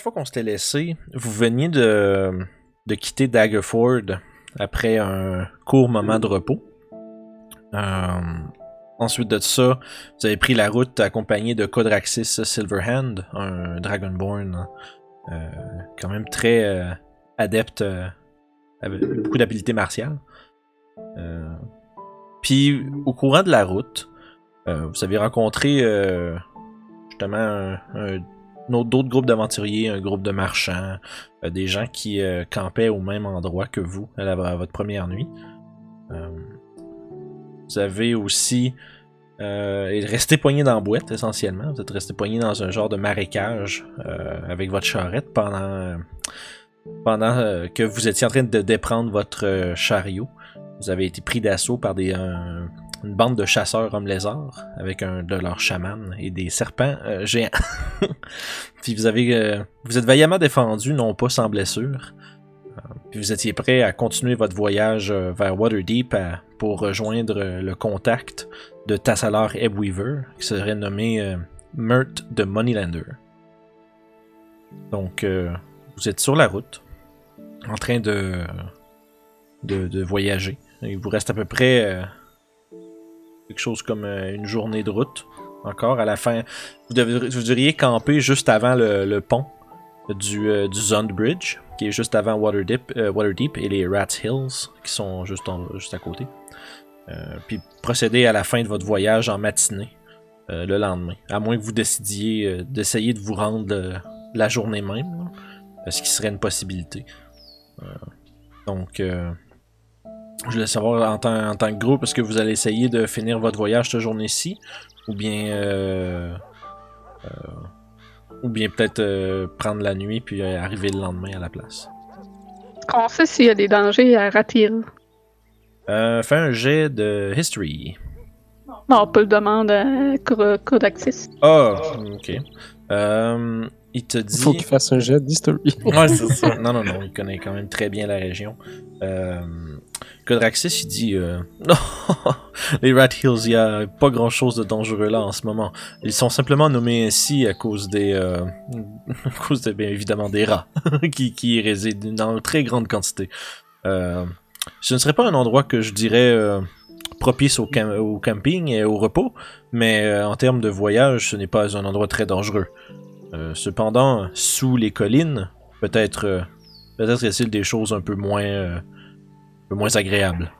dernière fois qu'on s'était laissé, vous veniez de, de quitter Daggerford après un court moment de repos. Euh, ensuite de ça, vous avez pris la route accompagné de Codraxis Silverhand, un Dragonborn euh, quand même très euh, adepte, avec beaucoup d'habileté martiale. Puis au courant de la route, vous avez rencontré justement un, d'autres groupes d'aventuriers, un groupe de marchands, euh, des gens qui euh, campaient au même endroit que vous à, la- votre première nuit. Euh, vous avez aussi euh, resté poigné dans la boîte essentiellement. Vous êtes resté poigné dans un genre de marécage avec votre charrette pendant, que vous étiez en train de déprendre votre chariot. Vous avez été pris d'assaut par des, une bande de chasseurs hommes lézards avec un de leurs chamans et des serpents euh, géants. Puis vous avez euh, vous êtes vaillamment défendu, non pas sans blessure. Euh, Puis vous étiez prêt à continuer votre voyage vers Waterdeep pour rejoindre le contact de Tassalar Ebweaver, qui serait nommé Mert de Moneylander. Donc, vous êtes sur la route, en train de, de, de voyager. Il vous reste à peu près quelque chose comme euh, une journée de route encore. À la fin, vous, devriez, vous devriez camper juste avant le, pont du, euh, Zond Bridge, qui est juste avant Waterdeep, euh, et les Rats Hills, qui sont juste, juste à côté. Euh, puis procéder à la fin de votre voyage en matinée euh, le lendemain. À moins que vous décidiez d'essayer de vous rendre la journée même, ce qui serait une possibilité. Donc, je voulais savoir en tant, en tant que groupe, est-ce que vous allez essayer de finir votre voyage cette journée-ci? Ou bien. euh, euh, ou bien peut-être euh, prendre la nuit puis arriver le lendemain à la place? Qu'on sait s'il y a des dangers à Ratil? Fais un jet de history. Non, on peut le demander à. Ah, ok. Il te dit. Il faut qu'il fasse un jet d'history. Ouais, c'est ça. Non, non, non, il connaît quand même très bien la région. Euh, Codraxis, il dit euh, Non, les Rat Hills, il n'y a pas grand chose de dangereux là en ce moment. Ils sont simplement nommés ainsi à cause des. euh, à cause de, bien évidemment, des rats qui, qui y résident dans une très grande quantité. Euh, ce ne serait pas un endroit que je dirais euh, propice au, cam- au camping et au repos, mais euh, en termes de voyage, ce n'est pas un endroit très dangereux. Euh, cependant, sous les collines, peut-être euh, peut-être y a-t-il des choses un peu moins euh, un peu moins agréables.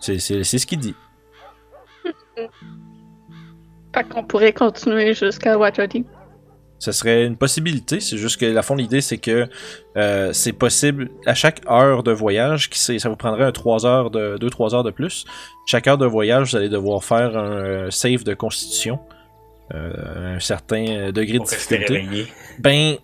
C'est, ce qu'il dit. Fait qu'on pourrait continuer jusqu'à Waterdeep. Ce serait une possibilité, c'est juste que la fond l'idée c'est que euh, c'est possible à chaque heure de voyage, qui ça vous prendrait un 3 heures de 2-3 heures de plus. Chaque heure de voyage, vous allez devoir faire un save de constitution. Euh, un certain euh, degré de Pour rester difficulté. Ben,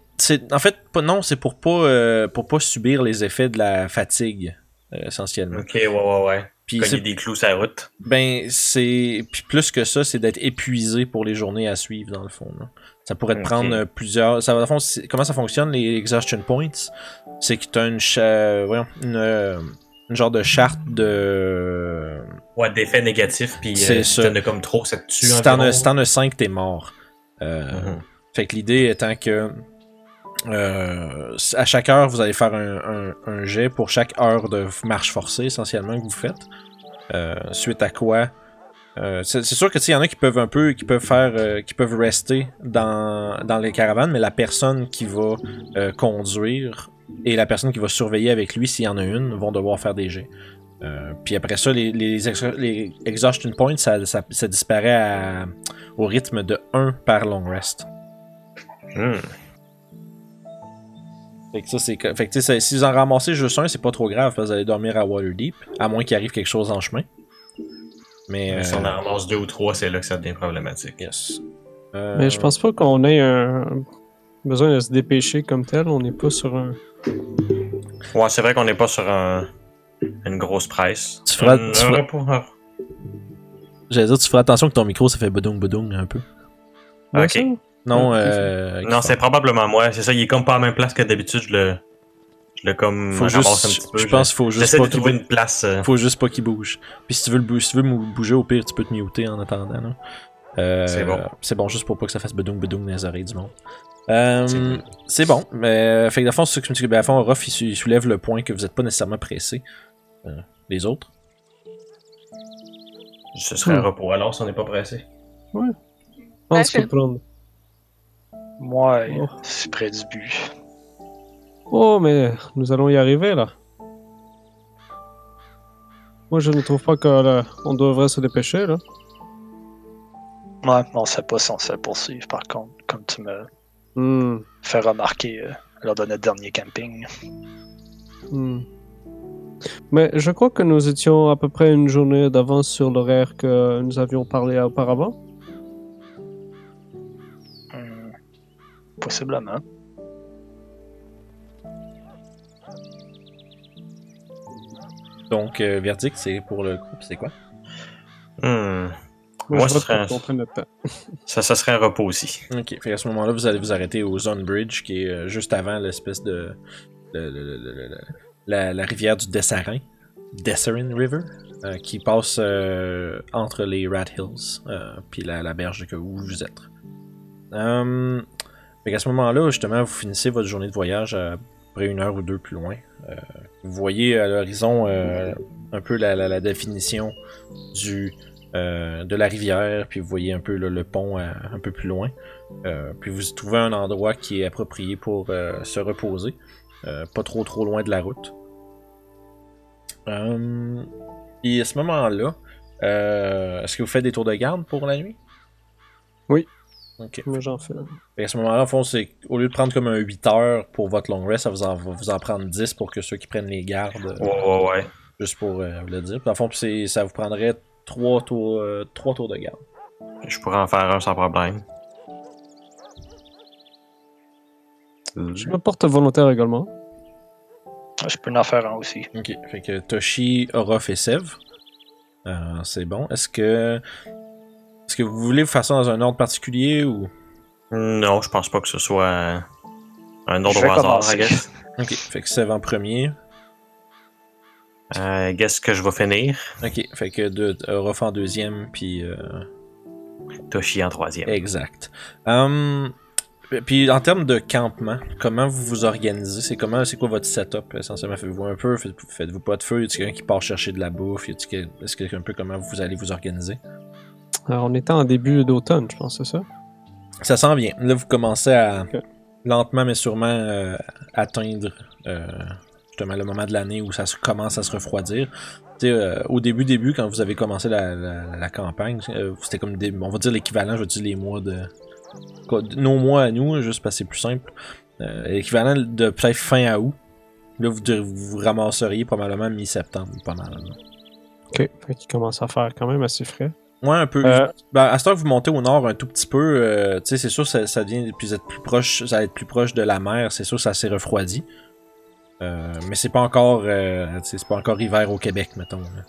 en fait non, c'est pour pas euh, pour pas subir les effets de la fatigue essentiellement. Ok, ouais, ouais, ouais. Puis Cogner c'est des clous sur la route. ben c'est puis plus que ça, c'est d'être épuisé pour les journées à suivre dans le fond. là. Ça pourrait te Ok. prendre plusieurs. Ça, dans le fond, comment ça fonctionne les exhaustion points? C'est que t'as une, cha- voyons, une une genre de charte de Ouais, d'effets négatifs, puis euh, si t'en as comme trop, ça te tue si t'en as, si t'en as 5, t'es mort. Euh, Mhm. Fait que l'idée étant que euh, à chaque heure, vous allez faire un, un- un jet pour chaque heure de marche forcée essentiellement que vous faites. Euh, suite à quoi euh, c'est sûr que tu sais, y en a qui peuvent un peu, qui peuvent faire, qui peuvent rester dans, dans les caravanes, mais la personne qui va conduire et la personne qui va surveiller avec lui, s'il y en a une, vont devoir faire des jets. Euh, puis après ça, les, les, ex- les exhaustion points, ça, ça, ça disparaît à- au rythme de 1 par long rest. Hmm. Fait que ça, c'est. Fait que, si vous en ramassez juste un, c'est pas trop grave, parce que vous allez dormir à Waterdeep, à moins qu'il arrive quelque chose en chemin. Mais. Mais Si euh, on en ramasse deux ou trois, c'est là que ça devient problématique. Yes. Euh, Mais je pense pas qu'on ait un... besoin de se dépêcher comme tel. On n'est pas sur un. Ouais, c'est vrai qu'on n'est pas sur un... une grosse presse. Tu feras- Un- tu un feras- un- J'allais dire, tu feras attention que ton micro, ça fait bedung bedung un peu. Ouais, Ok. ça? Non, euh. Non, c'est probablement moi. C'est ça, il est comme pas à la même place que d'habitude. Je le. Je le comme. Faut un juste. petit peu. Je pense faut juste J'essaie pas de qu'il trouver une place. euh, faut juste pas qu'il bouge. Puis si tu veux le bou- si tu veux bouger, au pire, tu peux te muter en attendant. Euh, C'est bon. C'est bon, juste pour pas que ça fasse bedoung bedoung dans les oreilles du monde. Euh, C'est bon. c'est bon, mais fait que dans le fond, c'est ça que je me dis que ben, à fond, Ruff, il, sou- il soulève le point que vous êtes pas nécessairement pressé. Euh, les autres? Ce serait un Hmm. repos alors si on n'est pas pressé. Je pense Ouais, que prendre. Moi, Oh. c'est près du but. Oh, mais nous allons y arriver là. Moi, je ne trouve pas qu'on devrait se dépêcher là. Ouais, on sait pas si on se poursuivre, par contre, comme tu me Hmm, fais remarquer euh, lors de notre dernier camping. hmm. Mais je crois que nous étions à peu près une journée d'avance sur l'horaire que nous avions parlé auparavant. Hmm, Possiblement. Donc, euh, verdict, c'est pour le groupe, c'est quoi? Hmm. Moi, je un-. Ça, ça serait un repos aussi. Ok, fait à ce moment-là, vous allez vous arrêter au Zone Bridge, qui est euh, juste avant l'espèce de. le- le- le- le- le- la, rivière du Dessarin. Dessarin River, euh, qui passe euh, entre les Rat Hills, euh, puis la, la berge que où vous êtes. Fait qu'à ce moment-là, justement, vous finissez votre journée de voyage à près une heure ou deux plus loin. Vous voyez à l'horizon un peu la, la- définition du, de la rivière, puis vous voyez un peu là, le pont un peu plus loin. Puis vous trouvez un endroit qui est approprié pour se reposer, pas trop trop loin de la route. Euh, et à ce moment-là, euh, est-ce que vous faites des tours de garde pour la nuit? Oui. Ok. Moi, j'en fais. Fait à ce moment-là, en fond, c'est au lieu de prendre comme un 8 heures pour votre long rest, ça vous en, va vous en prendre 10 pour que ceux qui prennent les gardes, euh, Ouais, ouais, ouais. juste pour euh, vous le dire. Puis, en fond, c'est- ça vous prendrait 3 tours, euh, trois tours de garde. Je pourrais en faire un sans problème. Je me porte volontaire également. Je peux en faire un aussi. Ok, fait que Toshi, Orof et Sev. Euh, c'est bon. Est-ce que. Est-ce que vous voulez faire ça dans un ordre particulier ou? Non, je pense pas que ce soit un ordre au hasard. I guess. Ok, fait que Sev en premier. Euh, guess que je vais finir. Ok, fait que de, Orof en deuxième, puis. euh, Toshi en troisième. Exact. Hum, puis en termes de campement, comment vous vous organisez? C'est comment, c'est quoi votre setup essentiellement? Faites-vous un peu, faites- faites-vous pas de feu? Y a quelqu'un qui part chercher de la bouffe? Y quel- Est-ce que un peu comment vous allez vous organiser? Alors, on était en début d'automne, je pense, c'est ça? Ça s'en vient. Là, vous commencez à lentement mais sûrement euh, atteindre euh, justement le moment de l'année où ça se- commence à se refroidir. Euh, au début, début, quand vous avez commencé la, la- la campagne, euh, c'était comme des, on va dire l'équivalent, je veux dire les mois de- nos mois à nous, juste parce que c'est plus simple. Euh, l'équivalent de peut-être fin à août. Là, vous, vous ramasseriez probablement mi-septembre, pas mal. là. Ok. Qu'il commence à faire quand même assez frais. Ouais, un peu. Euh, Ben, à ce temps que vous montez au nord un tout petit peu, euh, tu sais, c'est sûr ça, ça devient, vous êtes plus proche, ça va être plus proche de la mer, c'est sûr ça s'est refroidi. Euh, mais c'est pas encore, c'est pas encore hiver au Québec, mettons. là.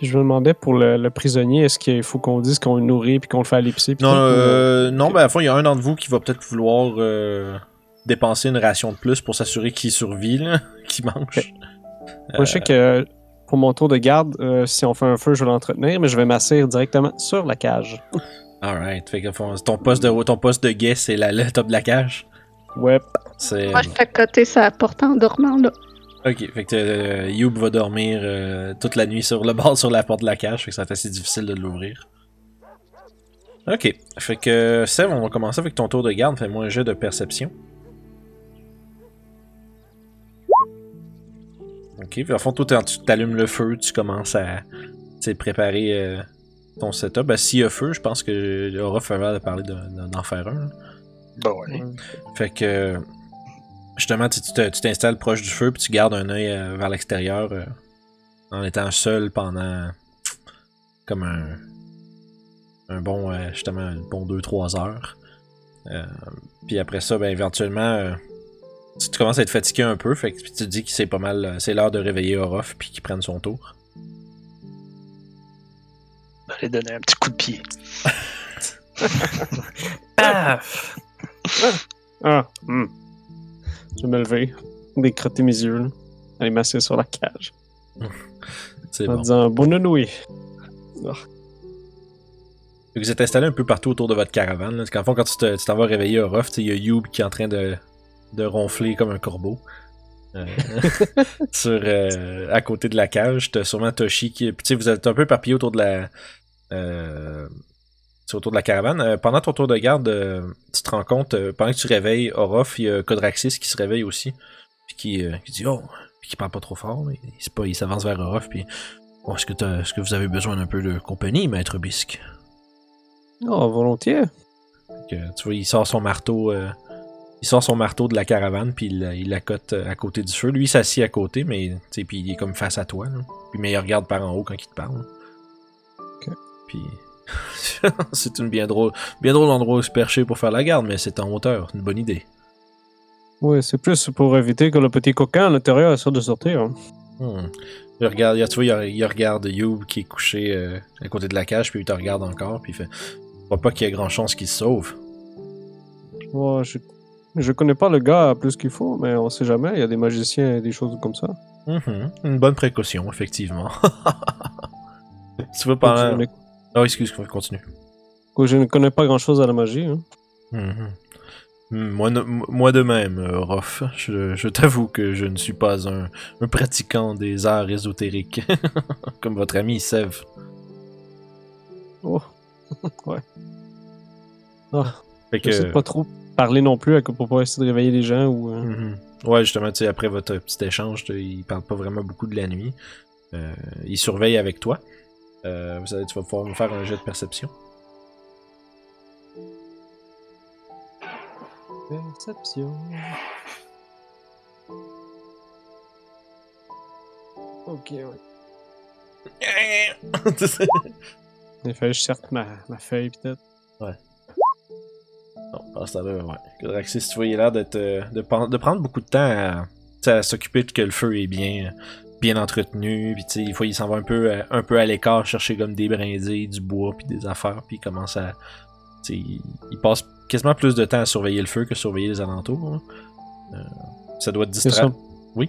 Puis je me demandais pour le, le prisonnier, est-ce qu'il faut qu'on dise qu'on le nourrit puis qu'on le fait à l'épicerie? Non, tout, ou, euh, non, ok. ben à la fois il y a un d'entre vous qui va peut-être vouloir euh, dépenser une ration de plus pour s'assurer qu'il survit, là, qu'il mange. Moi, je sais que pour mon tour de garde, euh, si on fait un feu, je vais l'entretenir, mais je vais m'asseoir directement sur la cage. Alright, fait que fond, ton poste de ton poste de guet, c'est la, le top de la cage? Ouais. C'est Moi, je fais côté sa porte en dormant, là. Ok, fait que euh, Youb va dormir euh, toute la nuit sur le bord sur la porte de la cage, fait que ça va être assez difficile de l'ouvrir. Ok, fait que Seb, on va commencer avec ton tour de garde, fais-moi un jet de perception. Ok, puis à fond, toi, tu t'allumes le feu, tu commences à préparer euh, ton setup. Ben, s'il y a feu, je pense que Aura l'air de parler de- de- d'en faire un. là. Bon, allez. Fait que justement, tu tu te- tu t'installes proche du feu puis tu gardes un œil euh, vers l'extérieur euh, en étant seul pendant comme un un bon euh, justement un bon 2-3 heures. Euh, puis après ça, ben éventuellement euh, tu, tu commences à être fatigué un peu, fait que puis tu te dis que c'est pas mal, c'est l'heure de réveiller Orof puis qu'il prenne son tour. Allez donner un petit coup de pied. Paf! Ah, hmm. Je vais me lever, décrotter mes yeux, là. aller m'asseoir sur la cage, C'est en bon. disant bonne nuit. Ah. Vous êtes installé un peu partout autour de votre caravane. Là. Fond, quand tu te- tu t'en vas réveiller tu sais, il y a Youb qui est en train de, de ronfler comme un corbeau. Euh, sur, euh, à côté de la cage, t'as sûrement Toshi qui. Puis tu sais, vous êtes un peu éparpillé autour de la. Euh, c'est autour de la caravane. Euh, pendant ton tour de garde, euh, tu te rends compte, euh, pendant que tu réveilles Orof, il y a Kodraxis qui se réveille aussi. Puis qui, qui dit Oh, puis qui parle pas trop fort. mais Il, pas- il s'avance vers Orof. Puis oh, est-ce que, est-ce que vous avez besoin d'un peu de compagnie, maître Bisque? Oh, volontiers. tu vois, il sort son marteau. il sort son marteau de la caravane, puis il, l'accote à côté du feu. Lui, il s'assied à côté, mais puis il est comme face à toi. là. Puis, mais il regarde par en haut quand il te parle. Ok. Puis c'est une bien drôle, bien drôle endroit où se percher pour faire la garde, mais c'est en hauteur, une bonne idée. Oui, c'est plus pour éviter que le petit coquin à l'intérieur essaie de sortir. hein. Hmm. Il regarde, il- tu vois, il, il regarde Youb qui est couché euh, à côté de la cage, puis il te regarde encore, puis il fait. Je crois pas qu'il y ait grand chance qu'il se sauve. Ouais, je... je connais pas le gars plus qu'il faut, mais on sait jamais. Il y a des magiciens et des choses comme ça. Mhm. Une bonne précaution, effectivement. tu vois, Je pendant. Oh, excuse, continue. je ne connais pas grand chose à la magie. hein. Mhm. Hmm, Moi, moi de même, euh, Rof. Je, je t'avoue que je ne suis pas un, un pratiquant des arts ésotériques, comme votre ami Sev. Oh, ouais. Ah, Fait Je sais que, pas trop parler non plus pour pas essayer de réveiller les gens ou. euh, Mhm. Ouais, justement, tu sais, après votre petit échange, il parle pas vraiment beaucoup de la nuit. Euh, il surveille avec toi. Euh, vous allez, tu vas pouvoir me faire un jet de perception. Perception. Ok, ouais. Il fallait que je sorte ma, ma feuille peut-être. Non, pendant ce temps-là, ouais. Kodraxis, tu vois, il a l'air d'être, euh, de, de prendre beaucoup de temps à, à s'occuper de que le feu est bien, bien entretenu. Puis, tu sais, il, faut- il s'en va un peu, euh, un peu à l'écart chercher comme des brindilles, du bois, puis des affaires. Puis il commence à. Tu sais, il, il passe quasiment plus de temps à surveiller le feu que surveiller les alentours. hein. Euh, ça doit te distraire. Oui?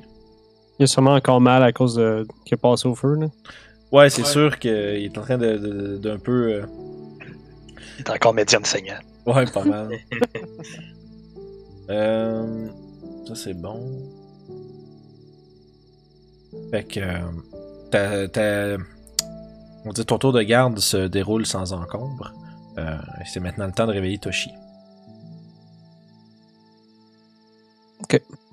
Il a sûrement encore mal à cause de qu'il est passé au feu, là. Ouais, c'est sûr qu'il est en train de, de- d'un peu. euh, Il est encore médium saignant. Ouais, pas mal. Euh, ça, c'est bon. Fait que. euh, t'as- on dit ton tour de garde se déroule sans encombre. Euh, c'est maintenant le temps de réveiller Toshi.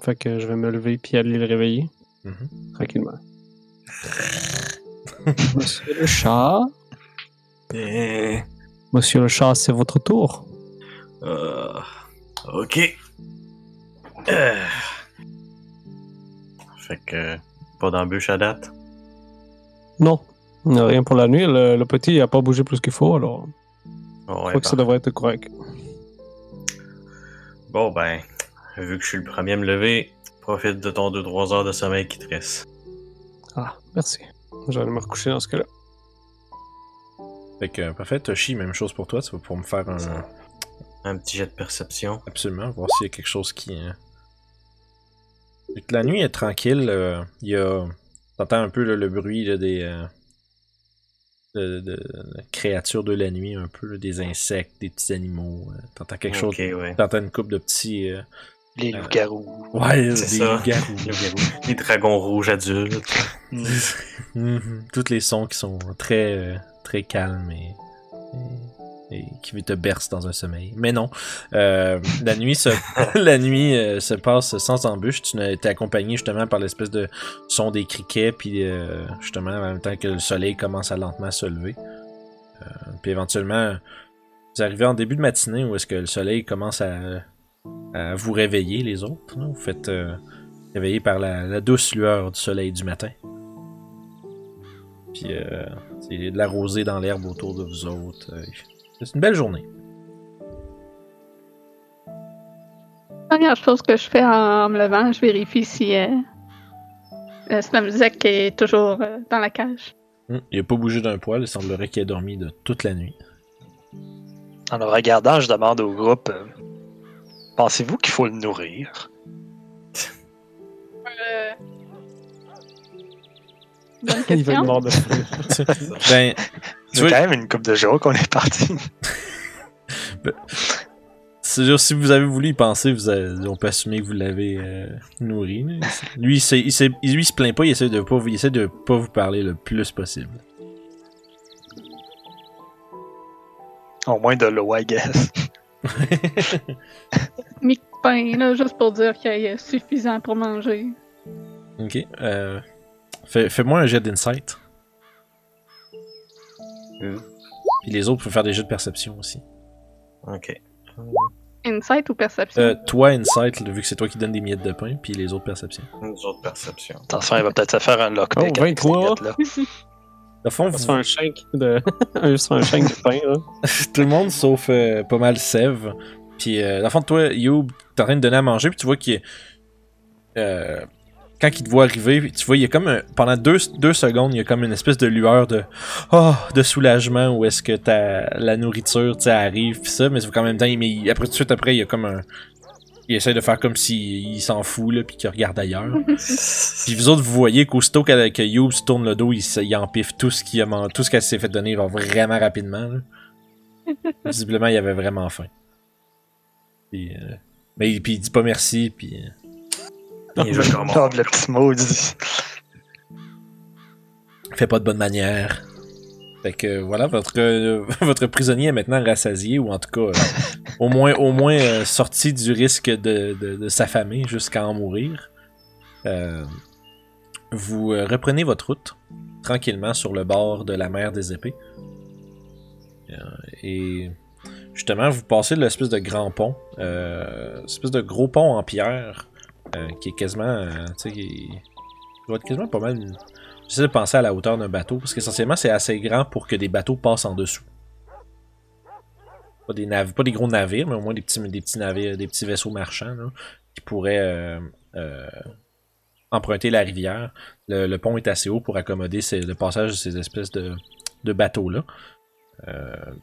Fait que je vais me lever puis aller le réveiller. Mhm. Tranquillement. Monsieur le chat. Monsieur le chat, c'est votre tour. Euh, ok. Euh. Fait que pas d'embûche à date? Non. Rien pour la nuit. Le, le petit il a pas bougé plus qu'il faut, alors je Ouais, crois que ça bah. devrait être correct. Bon ben, vu que je suis le premier à me lever, profite de ton 2-3 heures de sommeil qui te reste. Ah, merci. J'allais me recoucher dans ce cas-là. Fait que, parfait, Toshi, même chose pour toi. Tu vas pouvoir me faire un. Un petit jet de perception. Absolument, voir s'il y a quelque chose qui. euh, La nuit est tranquille. euh, Il y a. T'entends un peu là, le bruit là, des. euh, De, de- de créatures de la nuit, un peu, là, des insectes, des petits animaux. euh, T'entends quelque chose. Ouais. T'entends une coupe de petits. euh, Les loups-garous. Ouais, des C'est ça. garous. Les dragons rouges adultes. Mhm. Tous les sons qui sont très, très calmes et, et, et qui te bercent dans un sommeil. Mais non, euh, la nuit, se, la nuit euh, se passe sans embûche. Tu été accompagné justement par l'espèce de son des criquets, puis euh, justement en même temps que le soleil commence à lentement se lever. Puis éventuellement, vous arrivez en début de matinée où est-ce que le soleil commence à, vous réveiller les autres. Vous faites réveiller par la, la douce lueur du soleil du matin. Puis a de la rosée dans l'herbe autour de vous autres. C'est une belle journée. Première chose que je fais en me levant, je vérifie si euh, le Slamzek est toujours euh, dans la cage. Hum, Il n'a pas bougé d'un poil, il semblerait qu'il ait dormi de toute la nuit. En le regardant, je demande au groupe euh, Pensez-vous qu'il faut le nourrir? Euh, Bonne Il va question. être mort de faim. ben, C'est quand même une coupe de jours qu'on est parti. C'est-à-dire, si vous avez voulu y penser, vous avez- on peut assumer que vous l'avez euh, nourri. Lui, il, lui, il se plaint pas, il essaie de pas, vous- il essaie de pas vous parler le plus possible. Au moins de l'eau, I guess. Mi pain, là, juste pour dire qu'il y a suffisant pour manger. Ok. Euh, fais- Fais-moi un jet d'insight. Euh. Puis les autres peuvent faire des jets de perception aussi. Ok. Insight ou perception? Euh, toi, insight, vu que c'est toi qui donnes des miettes de pain, puis les autres perception. Une autre perception. Attention, il va peut-être se faire un lockpick. Oh, avec ces 23. miettes-là. Au fond, vous- se fait un shank de. un- se fait un shank de pain, là. tout le monde sauf euh, pas mal Sève. Puis, euh, dans le fond, toi, Youb, t'es en train de donner à manger, puis tu vois qu'il. Euh, quand il te voit arriver, tu vois, il y a comme. un- pendant deux, deux secondes, il y a comme une espèce de lueur de. Oh, de soulagement où est-ce que ta, la nourriture, tu arrive, puis ça, mais c'est quand même temps, mais il- après, tout de suite après, il y a comme un. Il essaie de faire comme s'il il s'en fout, là, puis qu'il regarde ailleurs. Puis vous autres, vous voyez qu'aussitôt que, que Youb se tourne le dos, il, il empiffe tout ce qu'il a tout ce qu'elle s'est fait donner vraiment rapidement. là. Visiblement, il avait vraiment faim. Puis, euh, mais il- puis il dit pas merci, puis euh, Il veut qu'on Oh, le petit maudit. fait pas de bonne manière. Fait que voilà, votre, euh, votre prisonnier est maintenant rassasié, ou en tout cas, euh, au moins, au moins euh, sorti du risque de, de, de s'affamer jusqu'à en mourir. Euh, vous euh, reprenez votre route tranquillement sur le bord de la mer des épées. Euh, et justement, vous passez l'espèce de grand pont, euh, espèce de gros pont en pierre, euh, qui est quasiment, euh, tu sais, qui doit être quasiment pas mal. J'essaie de penser à la hauteur d'un bateau, parce qu'essentiellement, c'est assez grand pour que des bateaux passent en dessous. Pas des, nav- pas des gros navires, mais au moins des petits, des petits navires, des petits vaisseaux marchands, là, qui pourraient euh, emprunter la rivière. Le, le pont est assez haut pour accommoder ces- le passage de ces espèces de, de bateaux-là.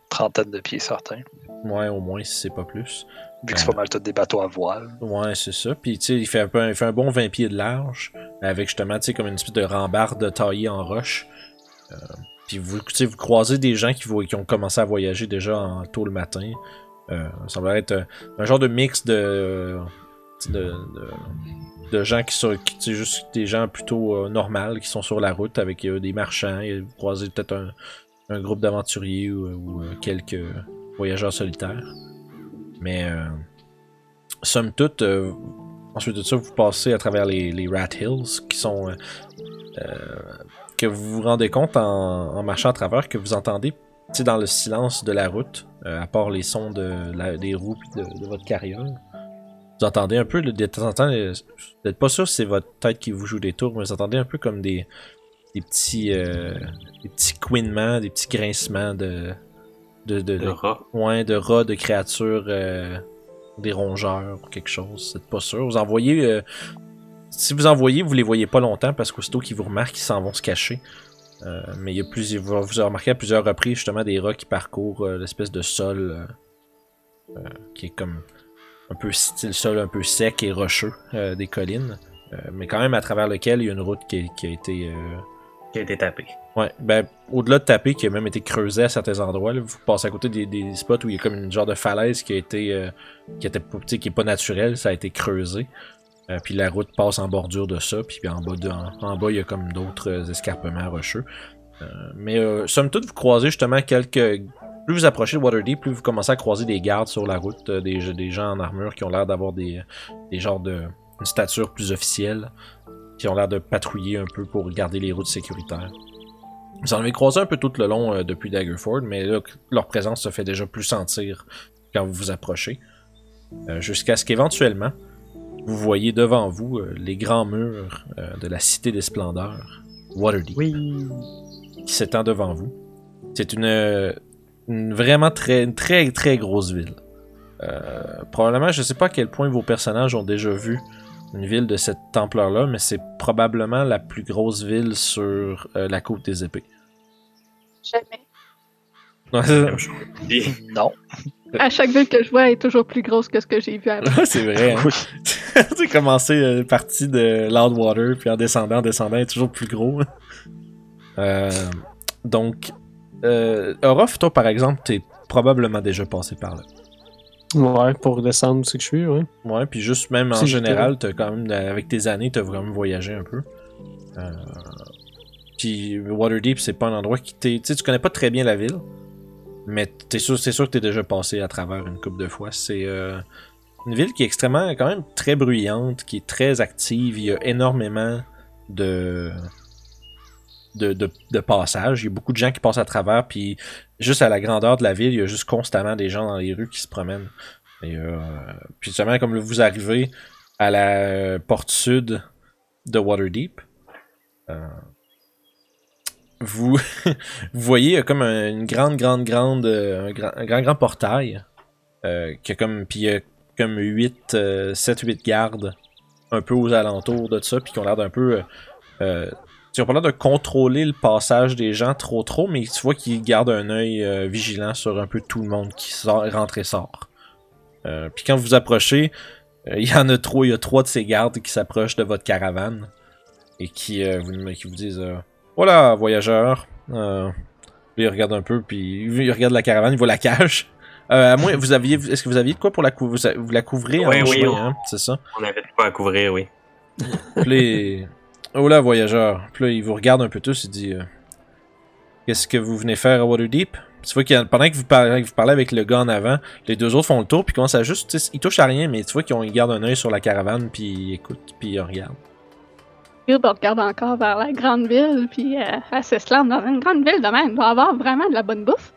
Trentaine de pieds certains. ouais, au moins, si c'est pas plus. Vu que c'est pas mal tous des bateaux à voile. Ouais, c'est ça. Puis, tu sais, il fait un, peu, il fait un bon 20 pieds de large, avec justement, tu sais, comme une espèce de rambarde taillée en roche. Euh, puis, vous, vous croisez des gens qui, qui ont commencé à voyager déjà en, tôt le matin. Euh, ça semble être un, un genre de mix de, de, de, de gens qui sont, qui, juste des gens plutôt euh, normaux qui sont sur la route avec euh, des marchands. Et vous croisez peut-être un, un groupe d'aventuriers ou, ou, euh, quelques voyageurs solitaires. Mais euh, somme toute, euh, ensuite de ça, vous passez à travers les, Rat Hills qui sont. euh, que vous vous rendez compte en, marchant à travers que vous entendez, dans le silence de la route, à part les sons de des roues de, votre carriole, vous entendez un peu, de temps en temps, vous n'êtes pas sûr si c'est votre tête qui vous joue des tours, mais vous entendez un peu comme des, petits, des petits couinements, des petits grincements de. De, de- de- rat. Ouais, de rats, de créatures, euh, des rongeurs ou quelque chose. C'est pas sûr. Vous en voyez. euh, si vous en voyez, vous les voyez pas longtemps parce qu'aussitôt qu'ils vous remarquent, ils s'en vont se cacher. Euh, mais il y a plusieurs. Vous avez remarqué à plusieurs reprises justement des rats qui parcourent euh, l'espèce de sol qui est comme un peu style sol un peu sec et rocheux des collines. Mais quand même à travers lequel il y a une route qui, qui a été. Qui a été tapé. Ouais, ben, au-delà de taper, qui a même été creusé à certains endroits, vous passez à côté des, spots où il y a comme une genre de falaise qui a été, euh, qui était, pas- naturelle, ça a été creusé. Euh, puis la route passe en bordure de ça, puis en bas, de- en, bas, il y a comme d'autres euh, escarpements rocheux. Euh, mais somme toute, vous croisez justement quelques... Plus vous approchez de Waterdeep, plus vous commencez à croiser des gardes sur la route, des, des gens en armure qui ont l'air d'avoir des, des genres de... une stature plus officielle, qui ont l'air de patrouiller un peu pour garder les routes sécuritaires. Vous en avez croisé un peu tout le long euh, depuis Daggerford, mais là, leur présence se fait déjà plus sentir quand vous vous approchez. Euh, Jusqu'à ce qu'éventuellement, vous voyez devant vous euh, les grands murs de la Cité des Splendeurs, Waterdeep, Oui. qui s'étend devant vous. C'est une, une vraiment très, une très, très grosse ville. Probablement, je sais pas à quel point vos personnages ont déjà vu une ville de cette ampleur-là, mais c'est probablement la plus grosse ville sur euh, la côte des épées. Jamais. Non. À chaque ville que je vois, elle est toujours plus grosse que ce que j'ai vu avant. C'est vrai. Hein? Oui. tu sais, commencer euh, partie de Loudwater, puis en descendant, en descendant, est toujours plus gros. Euh, donc, Euh, Orof, toi par exemple, t'es probablement déjà passé par là. Ouais, pour descendre où c'est que je suis, ouais. Ouais, puis juste même en général, t'as quand même, avec tes années, t'as vraiment voyagé un peu. Euh, Puis Waterdeep, c'est pas un endroit qui t'est. Tu sais, tu connais pas très bien la ville, mais t'es sûr, c'est sûr que t'es déjà passé à travers une couple de fois. C'est euh, une ville qui est extrêmement, quand même très bruyante, qui est très active. Il y a énormément de. De, de, passages. Il y a beaucoup de gens qui passent à travers, puis juste à la grandeur de la ville, il y a juste constamment des gens dans les rues qui se promènent. Euh, puis justement, comme vous arrivez à la porte sud de Waterdeep, euh, vous, voyez euh, comme un- une grande, grande, grande, euh, un grand, grand, portail, euh, qui a comme, puis il y a comme 8, 7, 8 gardes un peu aux alentours de ça, puis qui ont l'air d'un peu, euh, euh, ils ont pas l'air de contrôler le passage des gens trop trop, mais tu vois qu'ils gardent un œil euh, vigilant sur un peu tout le monde qui sort, rentre et sort. Euh, puis quand vous vous approchez, euh, il y en a trois, il y a trois de ces gardes qui s'approchent de votre caravane et qui, vous, qui vous disent Voilà, voyageurs. Puis ils regardent un peu, puis ils regardent la caravane, ils voient la cage. Euh, à moins, vous aviez, est-ce que vous aviez de quoi pour la couvrir vous, la couvrez Oui, en oui, oui. hein, c'est ça? On avait de quoi à couvrir, oui. Les... Oh là, voyageurs. Puis là, ils vous regardent un peu tous, ils disent euh, Qu'est-ce que vous venez faire à Waterdeep? Tu vois qu'il y a- pendant que vous, parlez, que vous parlez avec le gars en avant, les deux autres font le tour, puis commencent à juste. Ils touchent à rien, mais tu vois qu'ils ont- ils gardent un œil sur la caravane, puis ils écoutent, puis ils regardent. Ben, regarde encore vers la grande ville, puis euh, elle s'esclame dans une grande ville de même. Il doit avoir vraiment de la bonne bouffe.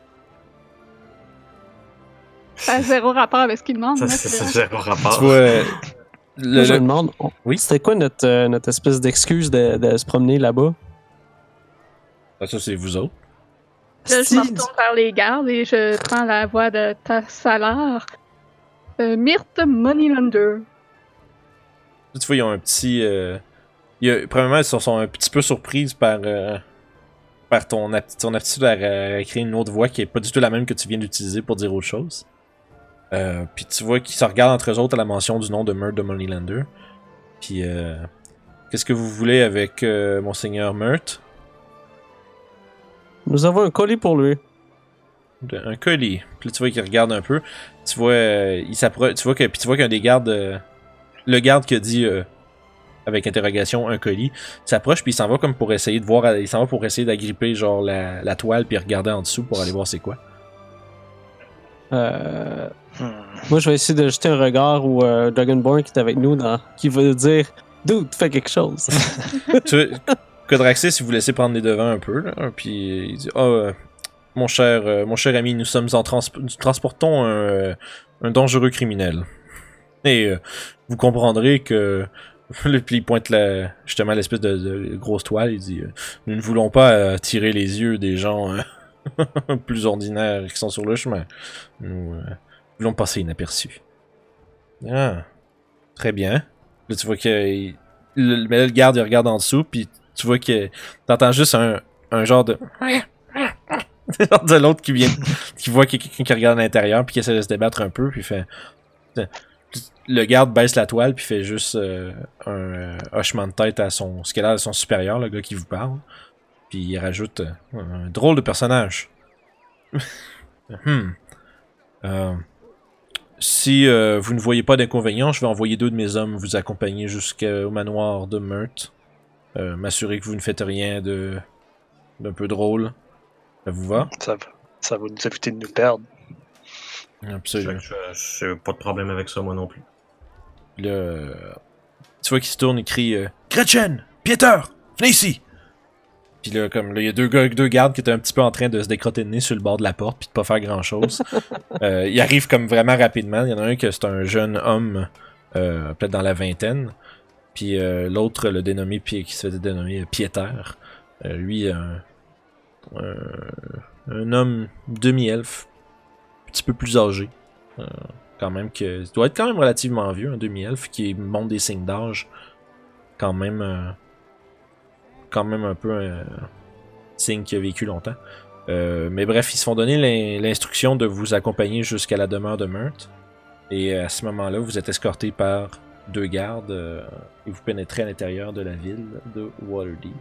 Ça a zéro rapport avec ce qu'il demande. Ça, là, c'est zéro rapport. Tu vois. Le- Moi, je le- me demande, on- Oui? c'était quoi notre, euh, notre espèce d'excuse de, de se promener là-bas? Ah, ça, c'est vous autres. Là, je me retourne vers les gardes et je prends la voix de ta salaire. Euh, Myrthe Moneylander. Tu vois, ils ont un petit. euh, il y a- premièrement, ils sont, sont un petit peu surprises par, euh, par ton, apti- ton aptitude à, à créer une autre voix qui est pas du tout la même que tu viens d'utiliser pour dire autre chose. Euh, puis tu vois qu'ils se regardent entre eux autres à la mention du nom de Murt de Moneylander. Puis, euh, qu'est-ce que vous voulez avec euh, Monseigneur Murt Nous avons un colis pour lui. De- Un colis. Puis tu vois qu'il regarde un peu. Tu vois, euh, il s'approche. Tu vois que, puis tu vois qu'un des gardes, euh, le garde qui a dit euh, avec interrogation un colis, s'approche puis il s'en va comme pour essayer de voir, il s'en va pour essayer d'agripper genre la, la toile puis regarder en dessous pour aller voir c'est quoi. Euh. Moi, je vais essayer de jeter un regard au euh, Dragonborn qui est avec nous, qui va dire Dude, fais quelque chose. tu Codraxis, il vous laissez prendre les devants un peu là, puis il dit oh mon cher, euh, mon cher ami, nous sommes en transportons un, euh, un dangereux criminel. Et vous comprendrez que Puis il pointe justement l'espèce de, grosse toile. Il dit Nous ne voulons pas euh, tirer les yeux des gens plus ordinaires qui sont sur le chemin. Nous euh, voulons passer inaperçus. Ah, très bien. Là, tu vois que. le, mais là, le garde, il regarde en dessous, puis tu vois que. T'entends juste un, un genre de. genre de l'autre qui vient. qui voit qu'il y a quelqu'un qui regarde à l'intérieur, puis qui essaie de se débattre un peu, puis fait. Le garde baisse la toile, puis fait juste euh, un euh, hochement de tête à son. ce qu'il a de son supérieur, le gars qui vous parle. Puis il rajoute euh, un drôle de personnage. Hmm. Euh, si euh, vous ne voyez pas d'inconvénient, je vais envoyer deux de mes hommes vous accompagner jusqu'au manoir de Meurthe. Euh, M'assurer que vous ne faites rien de d'un peu drôle. Ça vous va? Ça, va- ça va nous éviter de nous perdre. Absolument. Je j'ai pas de problème avec ça, moi non plus. Euh, tu vois qu'il se tourne et crie euh, Gretchen! Pieter! Venez ici! Puis là, comme il y a deux, gars, deux gardes qui étaient un petit peu en train de se décrotter le nez sur le bord de la porte puis de pas faire grand chose. euh, ils arrivent comme vraiment rapidement. Il y en a un que c'est un jeune homme, euh, peut-être dans la vingtaine. Puis euh, l'autre, le dénommé qui se faisait dénommer Pieter. Euh, lui, un, homme demi-elfe, un petit peu plus âgé. Quand même que il doit être quand même relativement vieux, un demi-elfe qui montre des signes d'âge. Quand même quand même un peu un signe qui a vécu longtemps. Euh, mais bref, ils se font donner l'in- l'instruction de vous accompagner jusqu'à la demeure de Meurthe. Et à ce moment-là, vous êtes escorté par deux gardes euh, et vous pénétrez à l'intérieur de la ville de Waterdeep.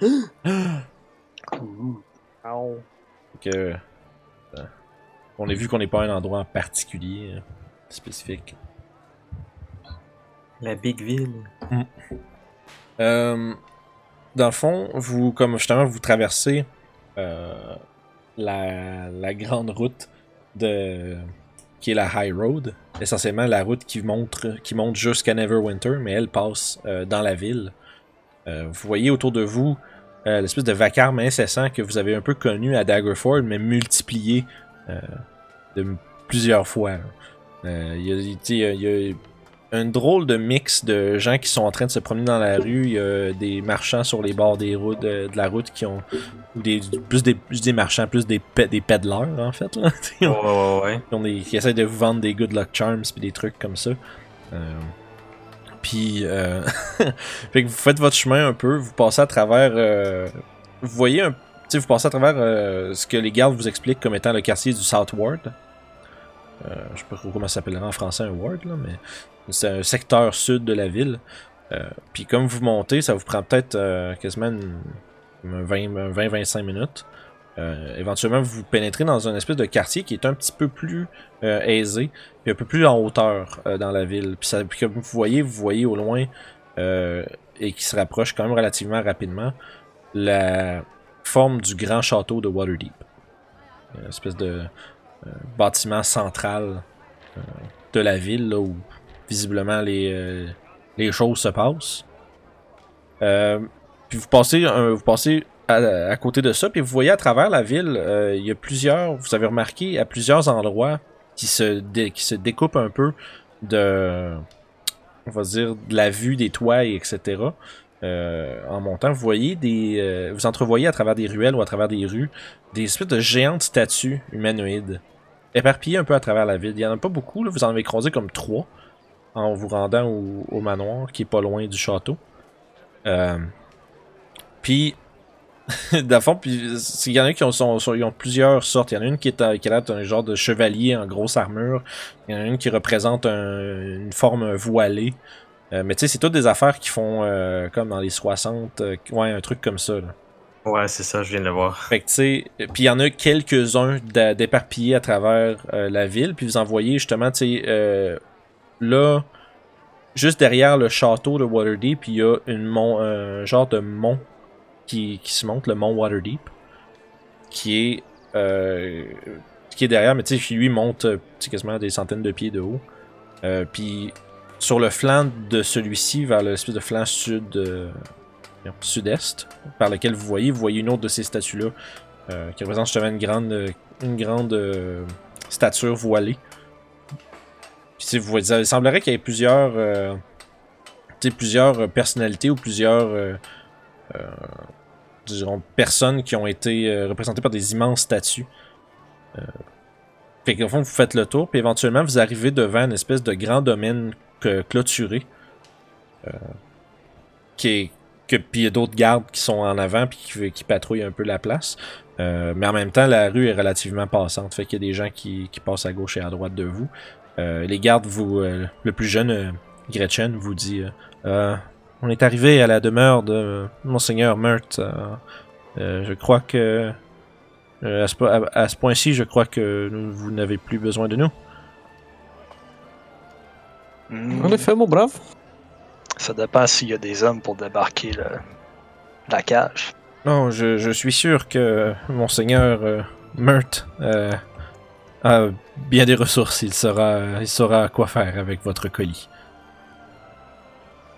que, euh, on a vu qu'on n'est pas à un endroit en particulier, euh, spécifique. La big ville. Euh, dans le fond, vous, comme justement, vous traversez euh, la, la grande route de qui est la High Road, essentiellement la route qui montre qui monte jusqu'à Neverwinter, mais elle passe euh, dans la ville. Vous voyez autour de vous l'espèce de vacarme incessant que vous avez un peu connu à Daggerford, mais multiplié de plusieurs fois. Il y, a- y a un drôle de mix de gens qui sont en train de se promener dans la rue. Il y a des marchands sur les bords des routes, de, de la route qui ont. Ou des, plus des, plus des marchands, plus des, des peddlers en fait. Là. Ouais, ouais, ouais, ouais. qui, ont des- qui essaient de vous vendre des good luck charms puis des trucs comme ça. Euh, puis, euh, fait que vous faites votre chemin un peu, vous passez à travers. euh, vous voyez un. Tu sais, vous passez à travers euh, ce que les gardes vous expliquent comme étant le quartier du South Ward. Euh, je sais pas comment ça s'appellerait en français un ward, là, mais un secteur sud de la ville. Euh, puis comme vous montez, ça vous prend peut-être euh, quasiment une- une 20-25 minutes. Euh, éventuellement, vous pénétrez dans un espèce de quartier qui est un petit peu plus aisé, puis un peu plus en hauteur dans la ville. Puis, comme vous voyez, vous voyez au loin, et qui se rapproche quand même relativement rapidement, la forme du grand château de Waterdeep. Une espèce de bâtiment central de la ville, là, où visiblement les, euh, les choses se passent. Euh, puis vous passez, à, côté de ça, puis vous voyez à travers la ville, euh, il y a plusieurs, vous avez remarqué, à plusieurs endroits qui se, découpent un peu de, on de la vue des toits, et etc. En montant, vous voyez des, vous entrevoyez à travers des ruelles ou à travers des rues des espèces de géantes statues humanoïdes éparpillées un peu à travers la ville. Il y en a pas beaucoup, vous en avez croisé comme trois en vous rendant au, au manoir qui est pas loin du château. Euh, puis, le fond, puis il y en a qui ont, sont- sont- ils ont plusieurs sortes. Il y en a une qui est qui d'un genre de chevalier en grosse armure. Il y en a une qui représente un- une forme voilée. Euh, mais tu sais, c'est toutes des affaires qui font euh, comme dans les 60. euh, ouais, un truc comme ça. Là. Ouais, c'est ça, je viens de le voir. Fait que tu sais, puis il y en a quelques-uns d'éparpillés à travers la ville, puis vous en voyez justement, tu sais, là, juste derrière le château de Waterdeep, il y a une un genre de mont qui, se monte, le mont Waterdeep, qui est, euh, qui est derrière, mais tu sais, lui monte euh, quasiment des centaines de pieds de haut. Euh, puis sur le flanc de celui-ci, vers l'espèce de flanc sud, sud-est, par lequel vous voyez, vous voyez une autre de ces statues-là, qui représente justement une grande, une grande stature voilée. Vous il semblerait qu'il y ait plusieurs, euh, plusieurs euh, personnalités ou plusieurs euh, euh, personnes qui ont été euh, représentées par des immenses statues. Fait qu'au fond, vous faites le tour, puis éventuellement, vous arrivez devant une espèce de grand domaine clôturé. qui est, que, puis il y a d'autres gardes qui sont en avant puis qui, patrouillent un peu la place. Mais en même temps, la rue est relativement passante. Fait qu'il y a des gens qui passent à gauche et à droite de vous. Euh, les gardes, vous, euh, le plus jeune, euh, Gretchen, vous dit euh, Euh, On est arrivé à la demeure de Monseigneur. Euh, euh, je crois que. euh, à ce, po- à- à ce point-ci, je crois que vous n'avez plus besoin de nous. Hmm, En effet, mon brave. Ça dépend s'il y a des hommes pour débarquer le- la cage. Non, je, je suis sûr que Monseigneur euh, euh, a bien des ressources. Il saura, il saura quoi faire avec votre colis.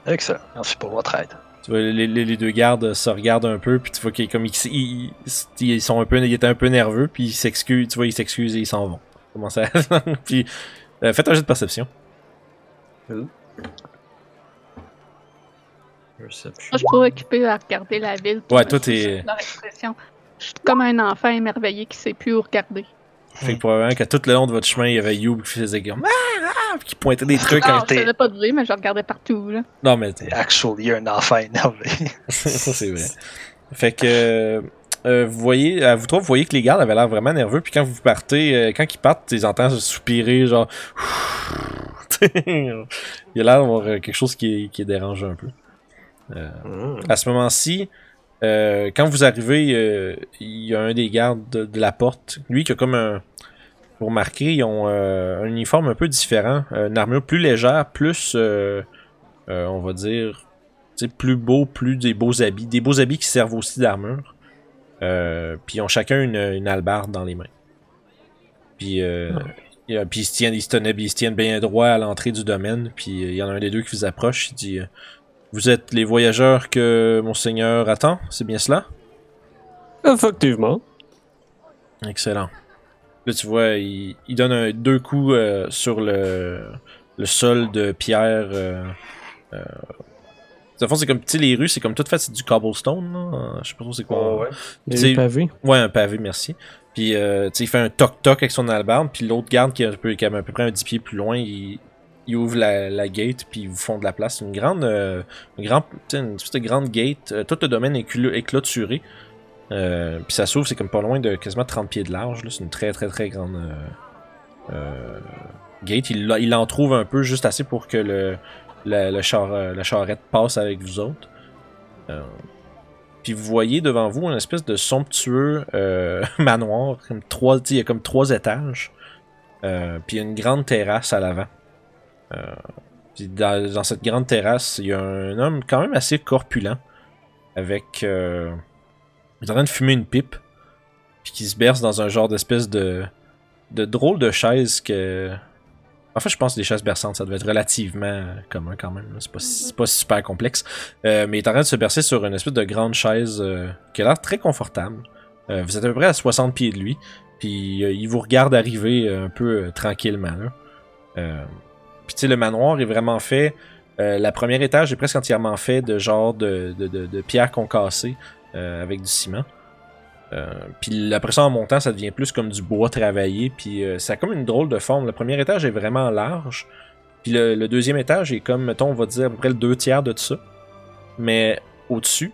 Excellent. Merci pour votre aide. Tu vois, les, les- les deux gardes se regardent un peu, puis tu vois qu'ils comme ils, ils, ils sont un peu, ils étaient un peu nerveux, puis ils s'excusent, tu vois, ils s'excusent et ils s'en vont. Comment ça? Puis euh, faites un jeu de perception. Perception. Moi, je suis pas occupée à regarder la ville. Ouais, Je toi, suis t'es-. Je suis comme un enfant émerveillé qui sait plus où regarder. Fait que probablement que tout le long de votre chemin, il y avait You qui faisait comme ah, ah, puis qui pointait des trucs. Non, en- je t'es- faisais pas de bruit, mais je regardais partout. Là. Non mais C'est actually un enfant énervé. ça c'est vrai. Fait que euh, vous voyez, à vous trois, vous voyez que les gardes avaient l'air vraiment nerveux, puis quand vous partez, euh, quand ils partent, tu les entends soupirer, genre. Il y a l'air d'avoir euh, quelque chose qui, qui dérange un peu. Euh, Hmm. à ce moment-ci, Euh, quand vous arrivez, euh, il y a un des gardes de, de la porte. Lui qui a comme un. Pour remarquer, ils ont euh, un uniforme un peu différent. une armure plus légère, plus. on va dire. plus beau, plus des beaux habits. Des beaux habits qui servent aussi d'armure. Puis ils ont chacun une, une hallebarde dans les mains. Puis. euh, il y a- puis ils se tiennent, ils se tenaient- ils se tiennent bien droit à l'entrée du domaine. Puis il y en a un des deux qui vous approche. Il dit Vous êtes les voyageurs que Monseigneur attend C'est bien cela? Effectivement. Excellent. Là, tu vois, il, il donne un- deux coups euh, sur le, le sol de pierre. Euh, euh, dans le fond, c'est comme, tu les rues, c'est comme tout fait, c'est du cobblestone, là. Je sais pas trop c'est quoi. Ouais, ouais. Est pavé. Ouais, un pavé, merci. Puis, euh, tu sais, il fait un toc-toc avec son albarde, puis l'autre garde qui est un peu, qui est à peu près un 10 pieds plus loin, il, il ouvre la, la gate, puis ils vous font de la place. Une grande, euh, une grande, une de grande gate. Euh, tout le domaine est, est clôturé. Euh, puis ça s'ouvre, c'est comme pas loin de quasiment 30 pieds de large. C'est une très, très, très grande euh, euh, gate. Il, il en trouve un peu juste assez pour que le, la, le char, euh, la charrette passe avec vous autres. Puis vous voyez devant vous une espèce de somptueux manoir. Comme trois, il y a comme trois étages. Puis une grande terrasse à l'avant. Euh, puis dans, cette grande terrasse, il y a un homme quand même assez corpulent. Avec. Euh, il est en train de fumer une pipe. Puis qui se berce dans un genre d'espèce de. de drôle de chaise que. En fait, je pense que des chaises berçantes, ça devait être relativement euh, commun quand même. C'est pas, super complexe. Euh, mais il est en train de se bercer sur une espèce de grande chaise qui a l'air très confortable. Vous êtes à peu près à 60 pieds de lui. Puis il vous regarde arriver un peu tranquillement. Là. Puis tu sais, le manoir est vraiment fait. euh, la première étage est presque entièrement fait de genre de, pierres concassées euh, avec du ciment. Euh, puis après ça, en montant, ça devient plus comme du bois travaillé. Puis euh, ça a comme une drôle de forme. Le premier étage est vraiment large. Puis le, deuxième étage est comme, mettons, on va dire à peu près le deux tiers de ça. Mais au-dessus.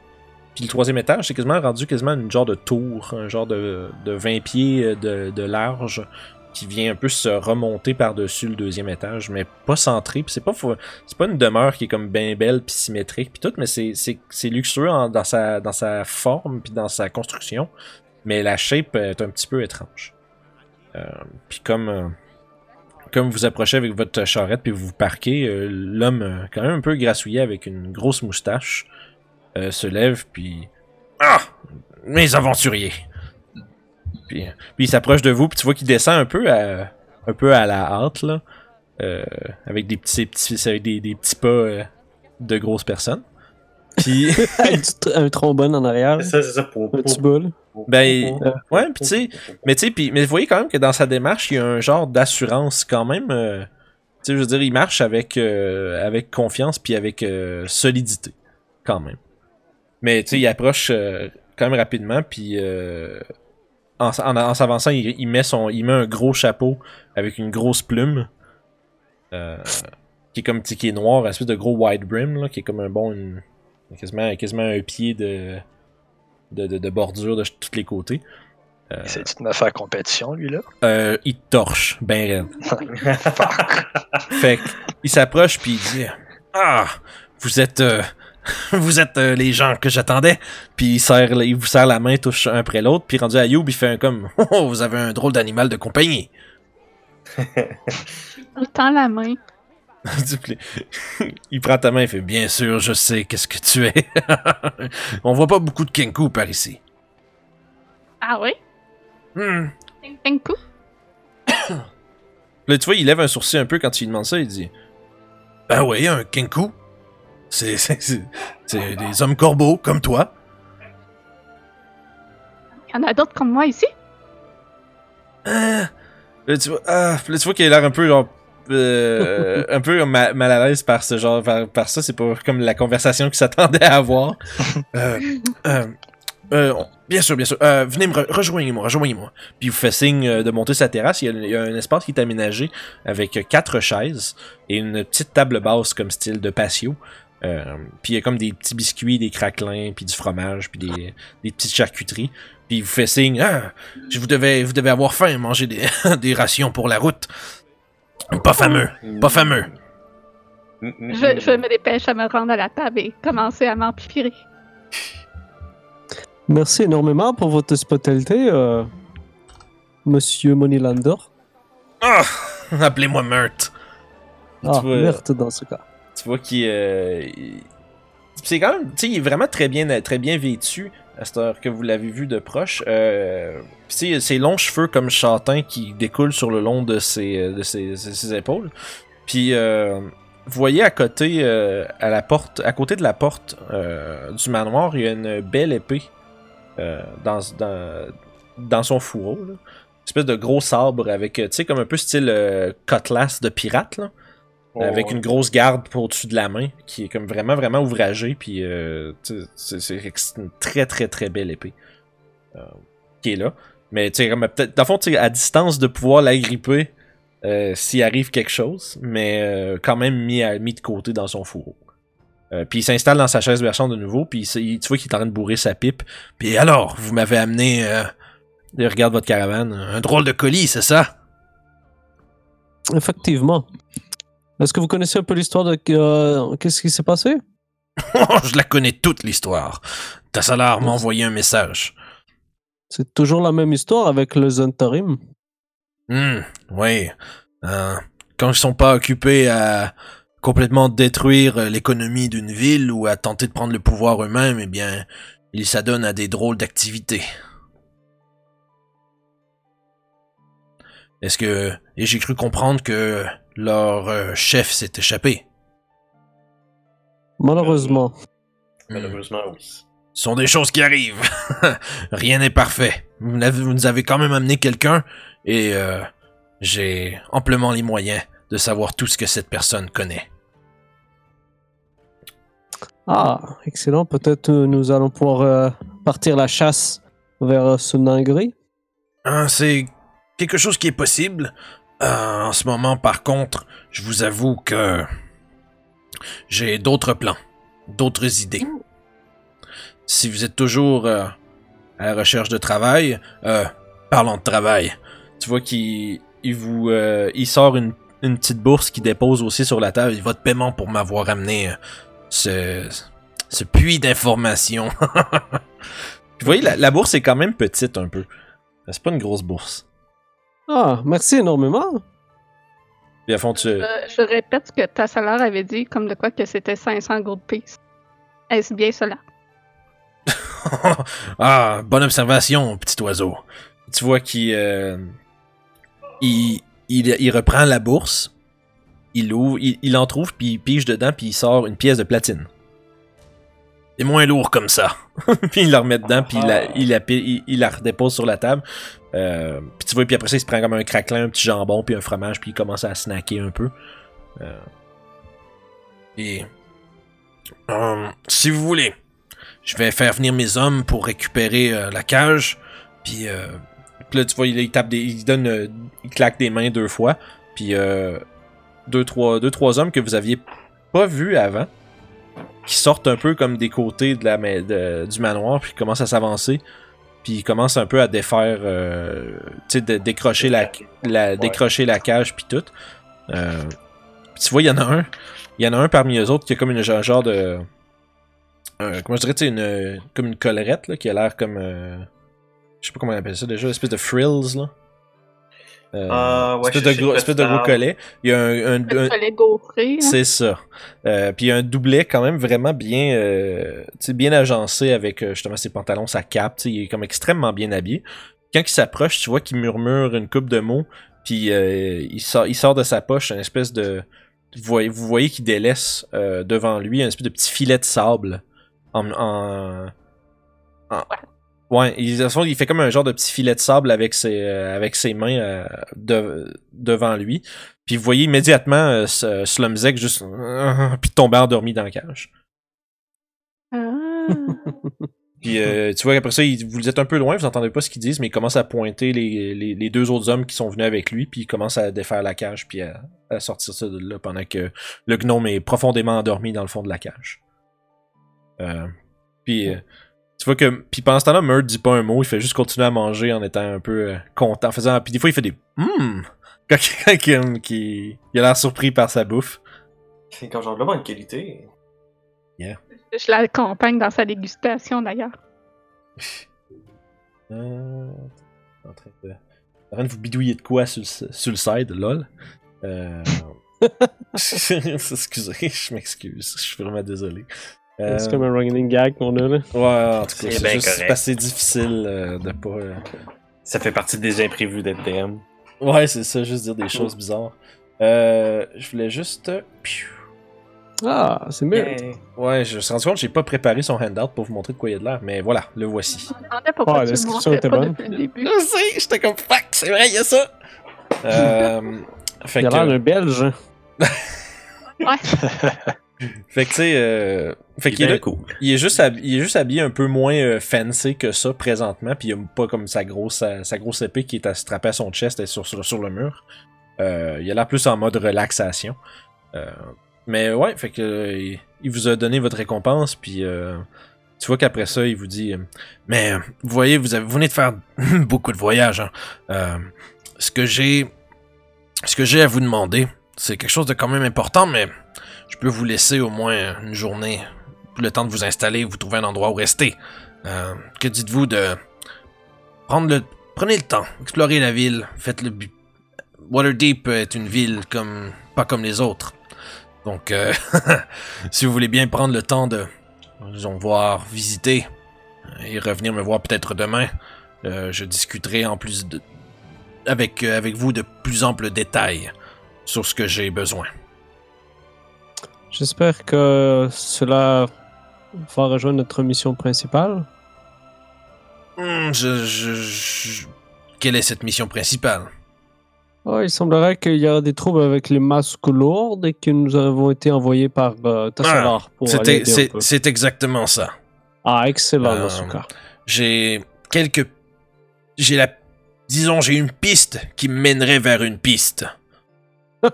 Puis le troisième étage, c'est quasiment rendu quasiment une genre de tour, un genre de, de 20 pieds de large qui vient un peu se remonter par-dessus le deuxième étage, mais pas centré. Puis c'est pas, c'est une demeure qui est comme bien belle puis symétrique puis tout, mais c'est, luxueux dans, sa, forme puis dans sa construction. Mais la shape est un petit peu étrange. Euh, puis comme, euh, comme vous approchez avec votre charrette puis vous vous parquez, euh, l'homme, quand même un peu grassouillé avec une grosse moustache, se lève puis ah mes aventuriers. Puis, puis il s'approche de vous puis tu vois qu'il descend un peu à un peu à la hâte là, euh, avec des petits, petits avec des, des petits pas euh, de grosses personnes. Puis un trombone en arrière. C'est ça, c'est ça. Pour, Un petit boule. ben ouais puis tu sais mais tu sais puis mais vous voyez quand même que dans sa démarche il y a un genre d'assurance quand même. euh, tu sais je veux dire il marche avec euh, avec confiance puis avec euh, solidité quand même. Mais tu sais il approche euh, quand même rapidement puis euh, en, s- en, en s'avançant il, il met son il met un gros chapeau avec une grosse plume euh, qui est comme qui est noir un espèce de gros wide brim là, qui est comme un bon une- quasiment quasiment un pied de de, de, de bordure de tous les côtés. Euh, Essaie-tu de me faire compétition, lui, là? euh, il torche, ben raide. Fait que, il s'approche puis il dit Ah, vous êtes euh, vous êtes euh, les gens que j'attendais. Puis il serre il vous serre la main touche un après l'autre puis rendu à Youb, il fait un comme Oh, vous avez un drôle d'animal de compagnie. Il tend la main. il prend ta main et fait Bien sûr, je sais qu'est-ce que tu es. On voit pas beaucoup de Kenku par ici. Ah oui? Hmm. Un coup? Là, tu vois, il lève un sourcil un peu quand tu lui demandes ça. Il dit Ben oui, un Kenku. C'est, des hommes corbeaux comme toi. Il y en a d'autres comme moi ici? Là, tu vois, ah, là, tu vois qu'il a l'air un peu genre. euh, un peu ma- mal à l'aise par ce genre par, par ça c'est pas comme la conversation qu'il s'attendait à avoir Euh, euh, euh, bien sûr bien sûr Euh, venez me re- rejoignez-moi rejoignez-moi puis il vous fait signe euh, de monter sa terrasse il y, a, il y a un espace qui est aménagé avec euh, quatre chaises et une petite table basse comme style de patio Euh, puis il y a comme des petits biscuits des craquelins puis du fromage puis des, des petites charcuteries puis il vous fait signe ah, je vous devais vous devez avoir faim manger des, des rations pour la route pas fameux pas fameux Je, je me dépêche à me rendre à la table et commencer à m'empirer. Merci énormément pour votre hospitalité, euh, Monsieur Moneylander. Ah! Appelez-moi Mert. Ah, dans ce cas. Tu vois qu'il. euh, C'est. Tu sais, il est vraiment très bien, très bien vêtu à cette heure que vous l'avez vu de proche. Euh, ses longs cheveux comme châtain qui découlent sur le long de ses, de ses, épaules. Puis euh, vous voyez à côté, euh, à la porte, à côté de la porte euh, du manoir, il y a une belle épée euh, dans, son fourreau. Une espèce de gros sabre avec, tu sais, comme un peu style euh, cutlass de pirate, là avec une grosse garde pour au-dessus de la main, qui est comme vraiment, vraiment ouvragée, puis euh, tu sais, c'est une très, très, très belle épée euh, qui est là. Mais tu sais, comme peut-être, dans le fond, tu sais, à distance de pouvoir l'agripper euh, s'il arrive quelque chose, mais euh, quand même mis, à, mis de côté dans son fourreau. Euh, puis il s'installe dans sa chaise berçante de nouveau, puis il- tu vois qu'il est en train de bourrer sa pipe. Puis alors, vous m'avez amené, euh, regarde votre caravane, un drôle de colis, c'est ça? Effectivement. Est-ce que vous connaissez un peu l'histoire de euh, qu'est-ce qui s'est passé? Je la connais toute l'histoire. Tassalar m'a envoyé un message. C'est toujours la même histoire avec le Zentarim. Hmm, oui. Euh, quand ils sont pas occupés à complètement détruire euh, l'économie d'une ville ou à tenter de prendre le pouvoir eux-mêmes, eh bien, ils s'adonnent à des drôles d'activités. Est-ce que... Et j'ai cru comprendre que leur euh, chef s'est échappé. Malheureusement. Hmm. Malheureusement, oui. Ce sont des choses qui arrivent. Rien n'est parfait. Vous, nous avez quand même amené quelqu'un et euh, j'ai amplement les moyens de savoir tout ce que cette personne connaît. Ah, excellent. Peut-être euh, nous allons pouvoir euh, partir la chasse vers euh, ce. Hein, C'est quelque chose qui est possible. Euh, en ce moment, par contre, je vous avoue que j'ai d'autres plans, d'autres idées. Si vous êtes toujours euh, à la recherche de travail, euh, parlons de travail. Tu vois qu'il il vous euh, il sort une, une petite bourse qui dépose aussi sur la table. Votre paiement pour m'avoir amené ce, ce puits d'informations. Vous voyez, la, la bourse est quand même petite un peu. C'est pas une grosse bourse. Ah, merci énormément. Fond, tu... Euh, je répète ce que ta salaire avait dit, comme de quoi que c'était 500 gold piece. Est-ce bien cela? ah, bonne observation, petit oiseau. Tu vois qu'il euh, il, il, il reprend la bourse, il l'ouvre, il, il en trouve, puis il pige dedans, puis il sort une pièce de platine. C'est moins lourd comme ça. puis il la remet dedans, puis il la, il, la, il, il la redépose sur la table. Euh, puis tu vois, puis après ça, il se prend comme un craquelin, un petit jambon, puis un fromage, puis il commence à snacker un peu. Euh, et... euh, si vous voulez, je vais faire venir mes hommes pour récupérer la cage. Puis, euh, là, tu vois, il, tape des, il donne, il claque des mains deux fois. Puis euh, deux, trois, deux, trois hommes que vous aviez pas vus avant, qui sortent un peu comme des côtés de la, de- du manoir, puis commencent à s'avancer. Puis ils commencent un peu à défaire, euh, tu sais, de décrocher la, la, Ouais. décrocher la cage puis tout. Euh, tu vois, il y en a un, il y en a un parmi eux autres qui a comme une genre genre de, euh, comment je dirais, tu sais, une, comme une collerette là, qui a l'air comme, euh, je sais pas comment on appelle ça déjà, une espèce de frills là. Euh, Ah, ouais, espèce, de gros, espèce de gros collet. Il y a un, un- un- collet gaufré. hein? c'est ça. Euh, puis il y a un doublet quand même vraiment bien, euh, tu sais, bien agencé avec euh, justement ses pantalons, sa cape. tu sais, Il est comme extrêmement bien habillé. Quand il s'approche, tu vois qu'il murmure une coupe de mots. Puis euh, il, sort, il sort de sa poche une espèce de... Vous voyez, vous voyez qu'il délaisse euh, devant lui un espèce de petit filet de sable. En... en, en- Ouais, il, de toute façon, il fait comme un genre de petit filet de sable avec ses, euh, avec ses mains euh, de- devant lui. Puis vous voyez immédiatement euh, ce- Slumzek juste puis tomber endormi dans la cage. Ah. Puis euh, tu vois qu'après ça, il- vous êtes un peu loin, vous entendez pas ce qu'ils disent, mais il commence à pointer les, les, les deux autres hommes qui sont venus avec lui, puis il commence à défaire la cage, puis à, à sortir ça de là pendant que le gnome est profondément endormi dans le fond de la cage. Euh, puis euh, tu vois que puis pendant ce temps-là, Murd dit pas un mot, il fait juste continuer à manger en étant un peu euh, content, en faisant puis des fois il fait des hum quand, quand- qui- il a l'air surpris par sa bouffe. C'est quand genre de bonne qualité. Je l'accompagne dans sa dégustation d'ailleurs. Euh, en, train de, en train de vous bidouiller de quoi sur le, sur le side, lol. Euh... Excusez, je m'excuse. Je suis vraiment désolé. Euh, C'est comme un running gag qu'on a là. Ouais, en tout cas, C'est bien juste correct. c'est difficile euh, de pas. euh, Ça fait partie des imprévus d'être DM. Ouais, c'est ça, juste dire des choses bizarres. Euh, je voulais juste. Ah, c'est mieux. Ouais, je me suis rendu compte que j'ai pas préparé son handout pour vous montrer de quoi il y a de l'air, mais voilà, le voici. Ouais, tu le l'inscription montrais était pas bonne. depuis le début. Je sais, j'étais comme fuck, c'est vrai, il y a ça! Euh, fait Il a que, l'air d'un belge. hein. fait que tu sais, euh, fait qu'il est bien là- cool. il est juste habillé, il est juste habillé un peu moins euh, fancy que ça présentement, puis il a pas comme sa grosse sa, sa grosse épée qui est à strapper à son chest et sur, sur, sur le mur. Euh, il a l'air plus en mode relaxation. Euh, mais ouais, fait que euh, il, il vous a donné votre récompense, puis euh, tu vois qu'après ça, il vous dit Mais vous voyez, vous, avez, vous venez de faire beaucoup de voyages. hein. Euh, ce que j'ai ce que j'ai à vous demander, c'est quelque chose de quand même important, mais je peux vous laisser au moins une journée le temps de vous installer, vous trouver un endroit où rester. Euh, que dites-vous de prendre le prenez le temps, explorer la ville, faites le Waterdeep est une ville comme pas comme les autres. Donc euh, si vous voulez bien prendre le temps de disons voir, visiter et revenir me voir peut-être demain, euh, je discuterai en plus de avec euh, avec vous de plus amples détails sur ce que j'ai besoin. J'espère que cela va rejoindre notre mission principale. Hmm, je, je- je- Quelle est cette mission principale? Oh, il semblerait qu'il y a des troubles avec les masques lourdes et que nous avons été envoyés par euh, un C'est exactement ça. Ah, excellent, Euh. J'ai quelques. J'ai la. Disons, j'ai une piste qui mènerait vers une piste.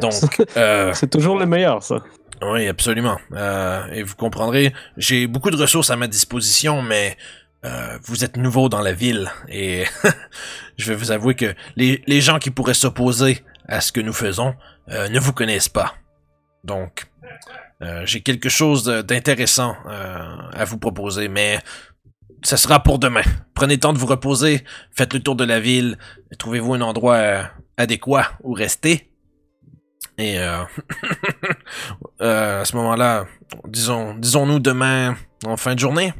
Donc, euh, C'est toujours le meilleur, ça. oui, absolument. Euh, et vous comprendrez, j'ai beaucoup de ressources à ma disposition, mais euh, vous êtes nouveau dans la ville et je vais vous avouer que les, les gens qui pourraient s'opposer à ce que nous faisons euh, ne vous connaissent pas. Donc, euh, j'ai quelque chose d'intéressant euh, à vous proposer, mais ça sera pour demain. Prenez le temps de vous reposer, faites le tour de la ville, trouvez-vous un endroit adéquat où rester. Et euh, euh, à ce moment-là, disons, disons-nous demain en fin de journée.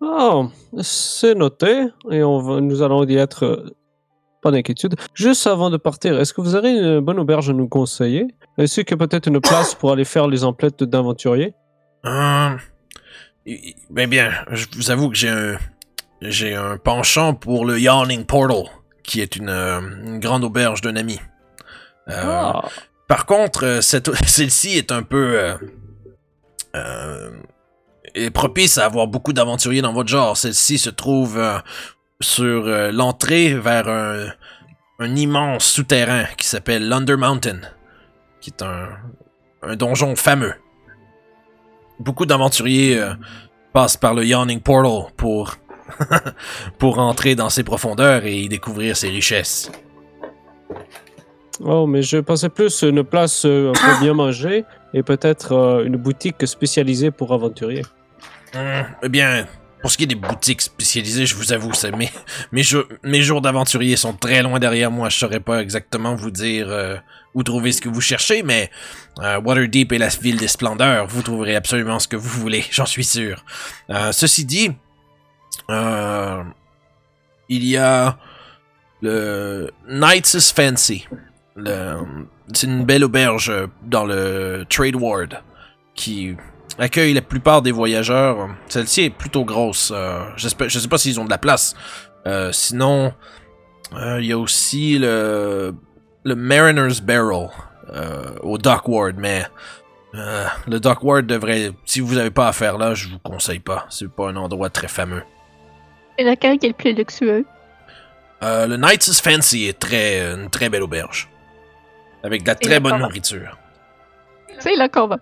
Oh, c'est noté et on va, nous allons y être. euh, Pas d'inquiétude. Juste avant de partir, est-ce que vous aurez une bonne auberge à nous conseiller? Est-ce a peut-être une place pour aller faire les emplettes d'aventurier Euh, y- ben bien, je vous avoue que j'ai un, j'ai un penchant pour le Yawning Portal, qui est une, euh, une grande auberge d'un ami. Euh, Ah, Par contre, euh, celle-ci est un peu euh, euh, propice à avoir beaucoup d'aventuriers dans votre genre. Celle-ci se trouve sur l'entrée vers un, immense souterrain qui s'appelle l'Under Mountain, qui est un, donjon fameux. Beaucoup d'aventuriers passent par le Yawning Portal pour pour entrer dans ses profondeurs et y découvrir ses richesses. Oh, mais je pensais plus une place euh, pour bien manger et peut-être euh, une boutique spécialisée pour aventuriers. Hum, eh bien, pour ce qui est des boutiques spécialisées, je vous avoue, c'est mes, mes, jours- d'aventurier sont très loin derrière moi. Je saurais pas exactement vous dire euh, où trouver ce que vous cherchez, mais euh, Waterdeep est la ville des splendeurs. Vous trouverez absolument ce que vous voulez, j'en suis sûr. Ceci dit, il y a le Knights' Fancy. C'est une belle auberge euh, dans le Trade Ward qui accueille la plupart des voyageurs. Celle-ci est plutôt grosse. euh, j'espère, je sais pas s'ils ont de la place. Euh, sinon, euh, il y a aussi le, le Mariner's Barrel au Dockward, mais euh, le Dockward devrait, si vous avez pas à faire là, je vous conseille pas. C'est pas un endroit très fameux. Et lequel qui est le plus luxueux? Le Knight's Fancy est très, une très belle auberge. Avec de la très le bonne combat. nourriture. C'est là qu'on va.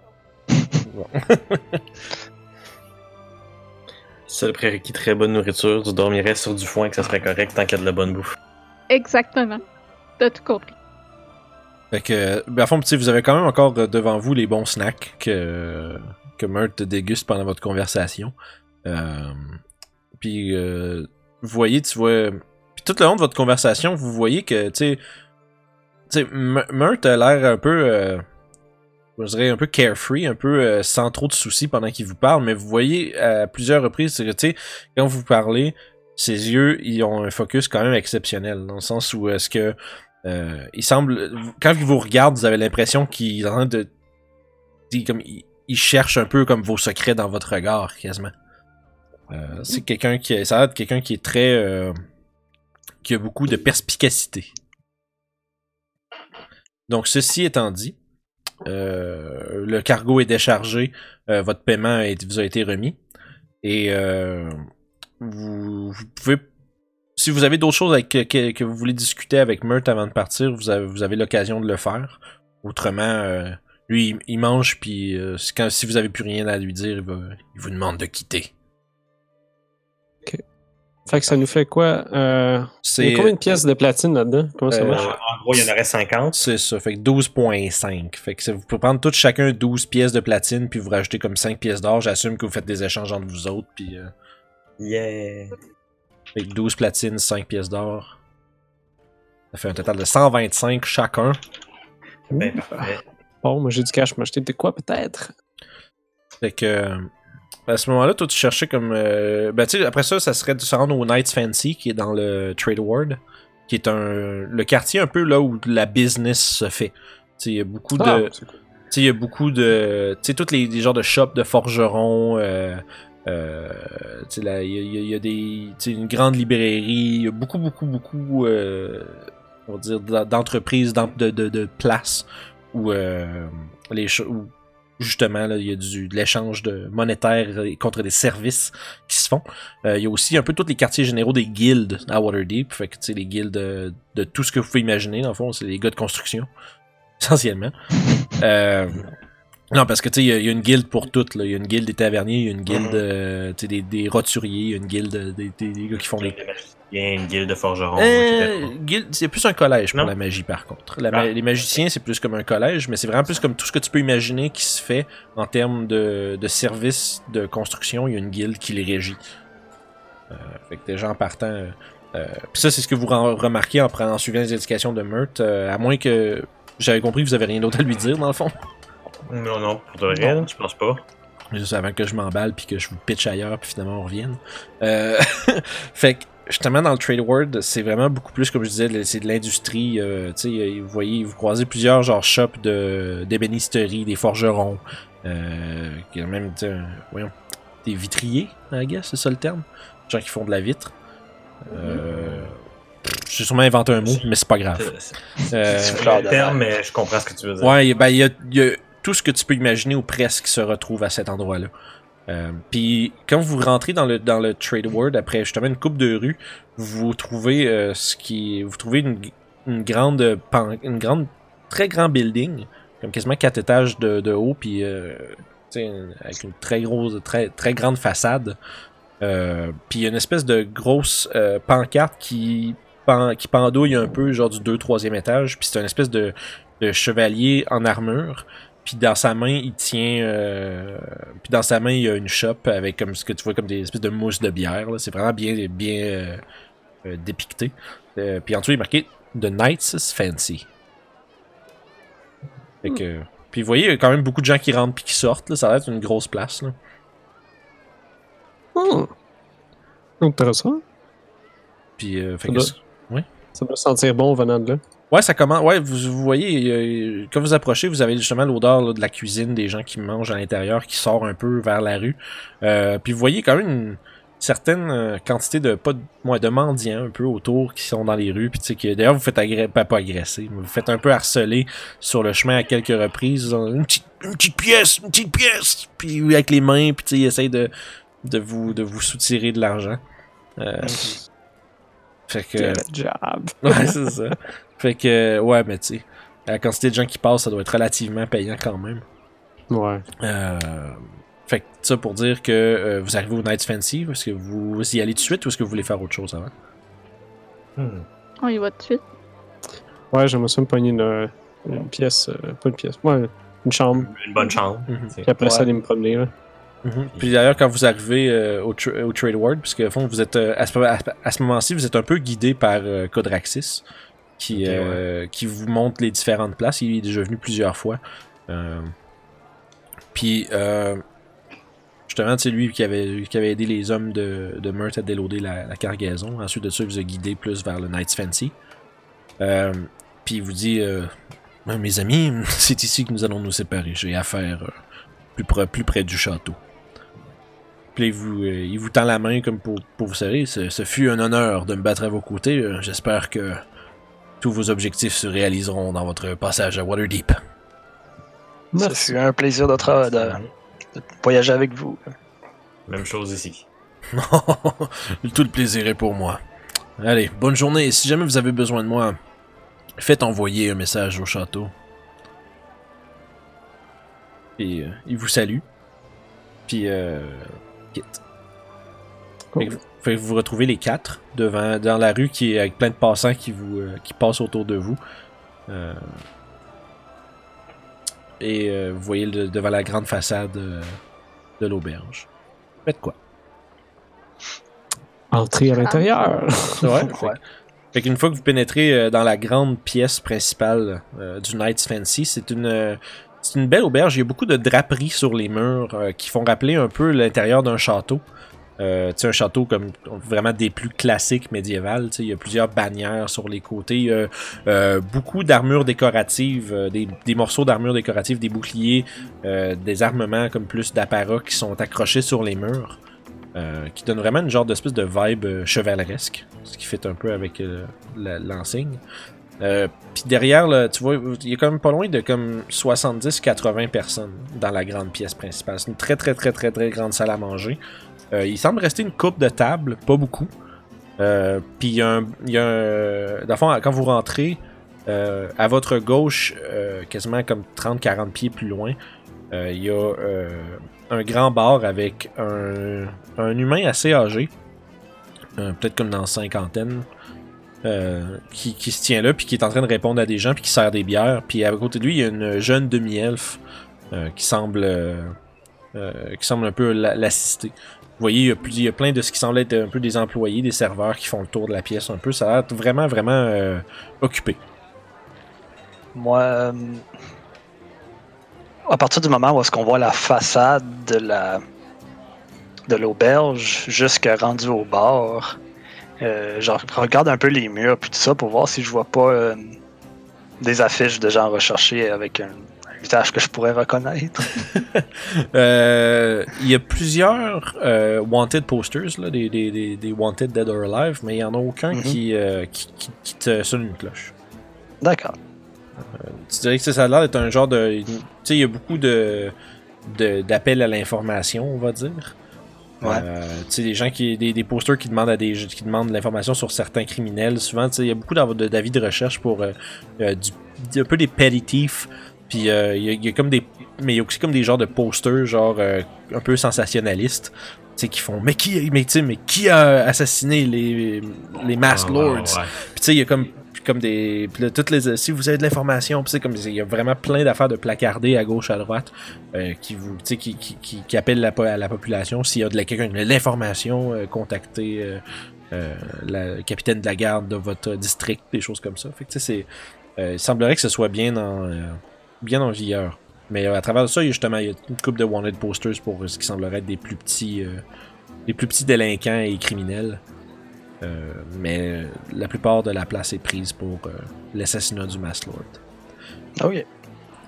Seul prérequis, très bonne nourriture. Tu dormirais sur du foin que ça serait correct tant qu'il y a de la bonne bouffe. Exactement. T'as tout compris. Fait que, ben, à fond, tu sais, vous avez quand même encore euh, devant vous les bons snacks que, que Meurt déguste pendant votre conversation. Euh, puis euh, vous voyez, tu vois. Puis tout le long de votre conversation, vous voyez que, tu sais. Tu sais, M- Murt a l'air un peu. euh, je dirais un peu carefree, un peu euh, sans trop de soucis pendant qu'il vous parle, mais vous voyez à plusieurs reprises, tu sais, quand vous parlez, ses yeux, ils ont un focus quand même exceptionnel, dans le sens où est-ce que. euh, il semble. Quand il vous regarde, vous avez l'impression qu'il est en train de. il- Comme, il, cherche un peu comme vos secrets dans votre regard, quasiment. Euh, c'est quelqu'un qui. Ça a quelqu'un qui est très. euh, qui a beaucoup de perspicacité. Donc, ceci étant dit, euh, le cargo est déchargé, euh, votre paiement vous a été remis. Et euh, vous, pouvez. Si vous avez d'autres choses avec, que, que vous voulez discuter avec Murt avant de partir, vous avez, l'occasion de le faire. Autrement, lui, il, mange, puis si- vous avez plus rien à lui dire, il vous demande de quitter. Fait que ça nous fait quoi euh... Il y C'est a combien de pièces de platine là-dedans? Comment ça Euh, marche? En gros, il y en aurait 50. C'est ça, fait que 12.5. Fait que ça- vous pouvez prendre toutes chacun 12 pièces de platine, puis vous rajoutez comme 5 pièces d'or. J'assume que vous faites des échanges entre vous autres, puis euh, Yeah. fait que 12 platines, 5 pièces d'or. Ça fait un total de 125 chacun. Ben, parfait. Bon, moi j'ai du cash, m'acheter de quoi peut-être? Fait que euh, à ce moment-là, toi tu cherchais comme. euh, ben tu sais, après ça, ça serait de se rendre au Knights Fancy qui est dans le Trade Ward, qui est un le quartier un peu là où la business se fait. Tu sais, il y a beaucoup de. Ah. Tu sais, il y a beaucoup de. Tu sais, tous les, les genres de shops de forgerons. Euh, euh, tu sais, là, il y y y a des. Tu sais, une grande librairie. Il y a beaucoup, beaucoup, beaucoup. Euh, on va dire d'en- d'entreprises, d'en- de, de, de places où euh, les où justement là, il y a du, de l'échange de monétaire contre des services qui se font. Euh, il y a aussi un peu tous les quartiers généraux des guildes à Waterdeep. Fait que tu sais, les guildes de, de tout ce que vous pouvez imaginer, dans le fond, c'est les gars de construction. Essentiellement. Euh, non, parce que tu sais, il y a- il y, a une guilde pour toutes. là. Il y a une guilde des taverniers, il y a une guilde euh, tu sais, des, des roturiers, il y a une guilde euh, des, des- des gars qui font les. Il y a une guilde de forgerons. Euh, c'est plus un collège pour la magie par contre. La Ah. Les magiciens, c'est plus comme un collège, mais c'est vraiment plus comme tout ce que tu peux imaginer qui se fait en termes de, de services de construction. Il y a une guilde qui les régit. Euh, fait que déjà en partant. euh, euh, Puis ça, c'est ce que vous remarquez en, prenant, en suivant les indications de Meurt, à moins que j'avais compris que vous avez rien d'autre à lui dire dans le fond. Non, non, pour de vrai, je pense pas. Juste avant que je m'emballe puis que je vous pitch ailleurs puis finalement on revienne. Euh, fait que justement dans le trade world, c'est vraiment beaucoup plus comme je disais, c'est de l'industrie. euh, tu sais, vous voyez, vous croisez plusieurs genre shops de d'ébénisterie, des forgerons, euh, qui ont même tu sais, un- voyons, des vitriers, I guess, c'est ça le terme. Des gens qui font de la vitre. Euh, J'ai sûrement inventé un mot, mais c'est pas grave. C'est- Euh, C'est fleur le de terme, mais je comprends ce que tu veux dire. Ouais, ben, il y y a tout ce que tu peux imaginer ou presque se retrouve à cet endroit-là. Euh, Puis quand vous rentrez dans le dans le trade world après justement une coupe de rue, vous trouvez euh, ce qui vous trouvez une, une grande une grande très grand building comme quasiment quatre étages de, de haut puis euh, avec une très grosse très très grande façade. Euh, puis une espèce de grosse euh, pancarte qui qui pendouille un peu genre du 2 3e étage puis c'est une espèce de de chevalier en armure. Puis dans sa main, il tient. euh, Puis dans sa main, il y a une chope avec comme ce que tu vois comme des espèces de mousse de bière. là. C'est vraiment bien, bien euh, euh, dépicté. Puis en dessous, il est marqué The Knights Fancy. Fait que. Puis vous voyez, il y a quand même beaucoup de gens qui rentrent puis qui sortent. Là. Ça va être une grosse place. Là. Hmm. Intéressant. Puis, euh, fait Ça que- doit- Ça doit sentir bon venant de là. Ouais, ça commence. Ouais, vous, vous voyez, euh, quand vous approchez, vous avez justement l'odeur de la cuisine, des gens qui mangent à l'intérieur, qui sort un peu vers la rue. Euh, puis vous voyez quand même une certaine euh, quantité de pas de, ouais, de mendiants un peu autour qui sont dans les rues. Puis tu sais d'ailleurs vous faites agresser, pas, pas agresser, mais vous faites un peu harceler sur le chemin à quelques reprises. Une petite, une petite pièce, une petite pièce. Puis avec les mains, puis tu sais, ils essayent de de vous de vous soutirer de l'argent. Euh, fait que a job. Ouais, c'est ça. Fait que, ouais, mais tu sais, la quantité de gens qui passent, ça doit être relativement payant quand même. Ouais. Euh, fait que ça pour dire que euh, vous arrivez au Night's Fancy, est-ce que vous y allez tout de suite ou est-ce que vous voulez faire autre chose avant? Hmm. On y va tout de suite. Ouais, j'aimerais ça me pogner une, une pièce. euh, pas une pièce. Ouais, une chambre. Une bonne chambre. Mhm. Puis après ça, aller me promener. Là. Mhm. Puis d'ailleurs, quand vous arrivez euh, au, tra- au Trade Ward, puisque au fond, vous êtes euh, à ce, à- à ce moment-ci, vous êtes un peu guidé par euh, Codraxis, qui, euh, qui vous montre les différentes places. Il est déjà venu plusieurs fois. Euh, puis, euh, justement, c'est lui qui avait, qui avait aidé les hommes de, de Meurthe à déloader la, la cargaison. Ensuite de ça, il vous a guidé plus vers le Knights Fancy. Euh, puis il vous dit Mes amis, c'est ici que nous allons nous séparer. J'ai affaire plus, près, plus près du château. Puis vous, euh, il vous tend la main comme pour, pour vous serrer. Ce, ce fut un honneur de me battre à vos côtés. J'espère que tous vos objectifs se réaliseront dans votre passage à Waterdeep. Ce Merci. fut un plaisir de, tra- de- de voyager avec vous. Même chose ici. Tout le plaisir est pour moi. Allez, bonne journée. Et Si jamais vous avez besoin de moi, faites envoyer un message au château. Et euh, il vous salue. Puis, euh, quitte. Fait que vous vous retrouvez les quatre devant, dans la rue qui est avec plein de passants qui vous euh, qui passent autour de vous. Euh, et euh, vous voyez le- devant la grande façade euh, de l'auberge. Faites quoi? Entrer à l'intérieur. Ouais. Ouais. Fait qu'une fois que vous pénétrez euh, dans la grande pièce principale euh, du Knights Fancy, c'est une, euh, c'est une belle auberge. Il y a beaucoup de draperies sur les murs euh, qui font rappeler un peu l'intérieur d'un château. Euh, un château comme vraiment des plus classiques médiévales. Il y a plusieurs bannières sur les côtés. Euh, beaucoup d'armures décoratives, euh, des, des morceaux d'armures décoratives, des boucliers, euh, des armements comme plus d'apparats qui sont accrochés sur les murs. qui donne vraiment une genre d'espèce de vibe chevaleresque, ce qui fait un peu avec l'enseigne. Euh, Puis derrière, là, tu vois, il y a quand même pas loin de comme 70-80 personnes dans la grande pièce principale. C'est une très très très très très grande salle à manger. Euh, il semble rester une coupe de table, pas beaucoup. Euh, Puis il y a un, y dans le fond, quand vous rentrez, euh, à votre gauche, quasiment comme 30-40 pieds plus loin, il y a un grand bar avec un, humain assez âgé, peut-être comme dans cinquantaine, euh, qui, se tient là, puis qui est en train de répondre à des gens, puis qui sert des bières. Puis à côté de lui, il y a une jeune demi-elfe qui semble qui semble un peu la- l'assister. Vous voyez, il y, a plein de ce qui semble être un peu des employés, des serveurs qui font le tour de la pièce un peu. Ça a l'air vraiment, vraiment euh, occupé. Moi, euh, à partir du moment où est-ce qu'on voit la façade de la de l'auberge jusqu'à rendu au bar, euh, je regarde un peu les murs puis tout ça pour voir si je vois pas euh, des affiches de gens recherchés avec un visage que je pourrais reconnaître. Euh, Il y a plusieurs euh, Wanted posters, là, des, des, des, Wanted Dead or Alive, mais il n'y en a aucun Mhm. qui, euh, qui, qui, qui te sonne une cloche. D'accord. Tu dirais que ça a l'air d'être un genre de. Tu sais, il y a beaucoup de d'appels à l'information, on va dire. Ouais. Euh, tu sais, des gens qui. Des, des posters qui demandent à des qui demandent de l'information sur certains criminels. Souvent, tu sais, il y a beaucoup de- d'avis de recherche pour euh, du, un peu des petty thieves. Puis euh, il y, a- il y a comme des. Mais il y a aussi comme des genres de posters, genre euh, un peu sensationnalistes. Tu sais, qui font. Mais qui, mais, tu sais, mais qui a assassiné les, les Mask Ah, Lords? ouais. Puis tu sais, il y a comme comme des puis là, toutes les si vous avez de l'information, puis c'est comme il y a vraiment plein d'affaires de placardés à gauche à droite euh, qui vous tu sais qui, qui, qui, qui appellent la, à la population s'il y a de la quelqu'un de l'information euh, contactez euh, euh, la capitaine de la garde de votre district, des choses comme ça. Fait que tu sais c'est euh, il semblerait que ce soit bien en euh, bien en vigueur. Mais euh, à travers ça, il y a justement il y a une coupe de wanted posters pour euh, ce qui semblerait être des plus petits euh, les plus petits délinquants et criminels. Euh, mais la plupart de la place est prise pour euh, l'assassinat du Mass Lord. Ok.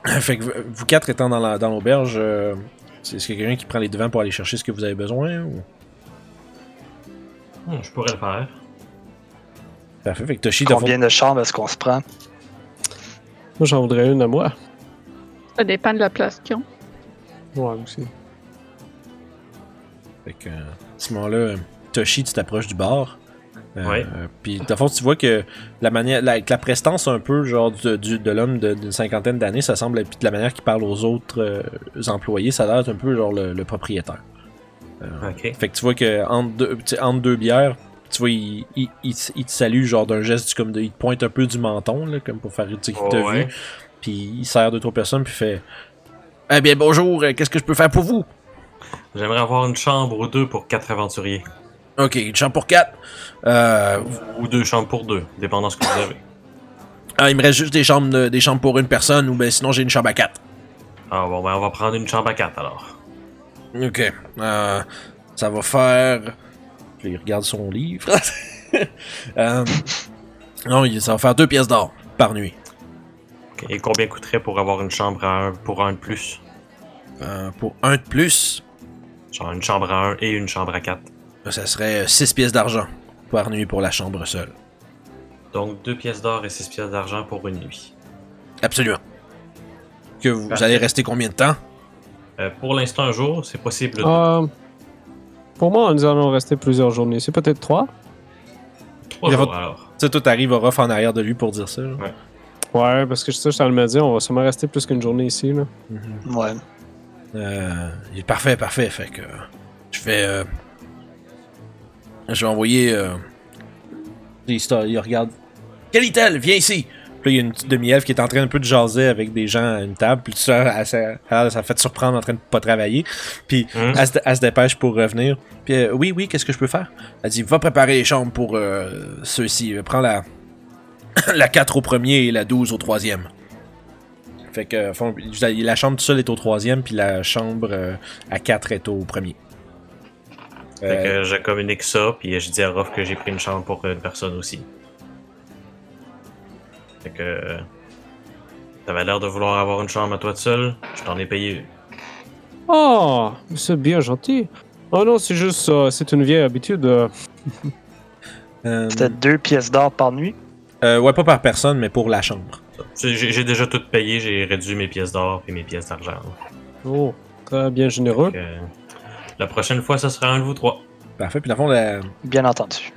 fait que vous- vous quatre étant dans la- dans l'auberge, euh, c'est est-ce qu'il y a quelqu'un qui prend les devants pour aller chercher ce que vous avez besoin ou... Hmm, je pourrais le faire. Parfait. Fait que Toshi, Combien de chambres est-ce qu'on se prend? Moi, j'en voudrais une à moi. Ça dépend de la place qu'ils ont. Ouais, aussi. Fait que, euh, à ce moment-là, euh, Toshi, tu t'approches du bar. Euh, Ouais. Puis, le fond, tu vois que la manière, la, avec la prestance un peu, genre, du- du- de l'homme de- d'une cinquantaine d'années, ça semble, puis de la manière qu'il parle aux autres euh, employés, ça a l'air d'être un peu, genre, le, le propriétaire. Ok. Fait que tu vois que entre deux, entre bières, tu vois, il, il, il te- il te salue, genre, d'un geste, du- comme de, il te pointe un peu du menton, là, comme pour faire, tu sais, qu'il t'a Ouais. vu. Puis il sert deux, trois personnes, puis il fait Eh bien, bonjour, euh, qu'est-ce que je peux faire pour vous? J'aimerais avoir une chambre ou deux pour quatre aventuriers. Ok, une chambre pour quatre. Euh, Ou deux chambres pour deux, dépendant ce que vous avez. ah, il me reste juste des chambres, de- des chambres pour une personne, ou ben sinon j'ai une chambre à quatre. Ah bon, ben on va prendre une chambre à quatre alors. Ok. Euh, ça va faire. Il regarde son livre. Euh, non, il- ça va faire deux pièces d'or par nuit. Ok, Et combien coûterait pour avoir une chambre à un pour un de plus? Euh, pour un de plus, Genre une chambre à un et une chambre à quatre. ça serait six pièces d'argent par nuit pour la chambre seule. Donc deux pièces d'or et six pièces d'argent pour une nuit. Absolument. Que vous, vous Parfait. allez rester combien de temps? Euh, pour l'instant un jour, c'est possible. Euh, pour moi, nous allons rester plusieurs journées. C'est peut-être trois? Trois il y a jours votre- alors. Tu sais, toi, t'arrives rough en arrière de lui pour dire ça. là. Ouais, parce que je sais, je t'en me dire, on va sûrement rester plus qu'une journée ici. Là. Ouais. Euh, il est parfait, parfait. Fait que je vais, euh, je vais envoyer. Euh. Il regarde. Qualitel, viens ici. Puis là, il y a une petite demi-elfe qui est en train un peu de jaser avec des gens à une table. Puis tout ça, elle, s'est- elle, ça fait surprendre en train de pas travailler. Puis elle, se, elle se dépêche pour revenir. Puis euh, oui, oui, qu'est-ce que je peux faire? Elle dit va préparer les chambres pour euh, ceux-ci. Prends la la 4 au premier et la 12 au troisième. Fait que fond, la chambre tout seul est au troisième, puis la chambre euh, à 4 est au premier. Fait Euh, que je communique ça, puis je dis à Ruff que j'ai pris une chambre pour une personne aussi. Fait que. euh, T'avais l'air de vouloir avoir une chambre à toi tout seul, je t'en ai payé une. Oh, c'est bien gentil. Oh non, c'est juste, euh, c'est une vieille habitude. euh. euh, C'était deux pièces d'or par nuit. Euh, ouais, pas par personne, mais pour la chambre. J'ai déjà tout payé, j'ai réduit mes pièces d'or et mes pièces d'argent. Oh, très bien généreux. La prochaine fois, ça sera un de vous trois. Parfait. Puis dans le fond, la, Bien entendu.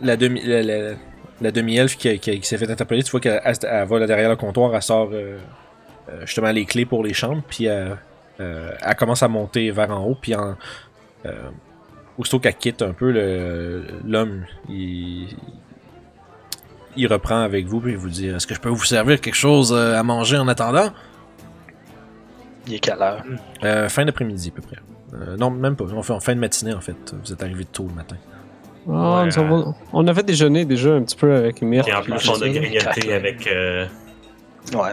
la demi la, la- la demi-elfe qui, qui- qui s'est fait interpeller, tu vois qu'elle elle, elle va là derrière le comptoir, elle sort euh, euh, justement les clés pour les chambres, puis elle, euh, elle commence à monter vers en haut, puis en, euh, aussitôt qu'elle quitte un peu, le- l'homme, il, il reprend avec vous, puis il vous dit Est-ce que je peux vous servir quelque chose euh, à manger en attendant? Il est quelle heure? Euh, Fin d'après-midi, à peu près. Euh, non, même pas. On fait en fin de matinée, en fait. Vous êtes arrivé tôt le matin. Ah, Ouais, nous avons- on avait déjeuné déjà un petit peu avec Myrthe. Et en plus, on a grignoté avec. euh, Ouais.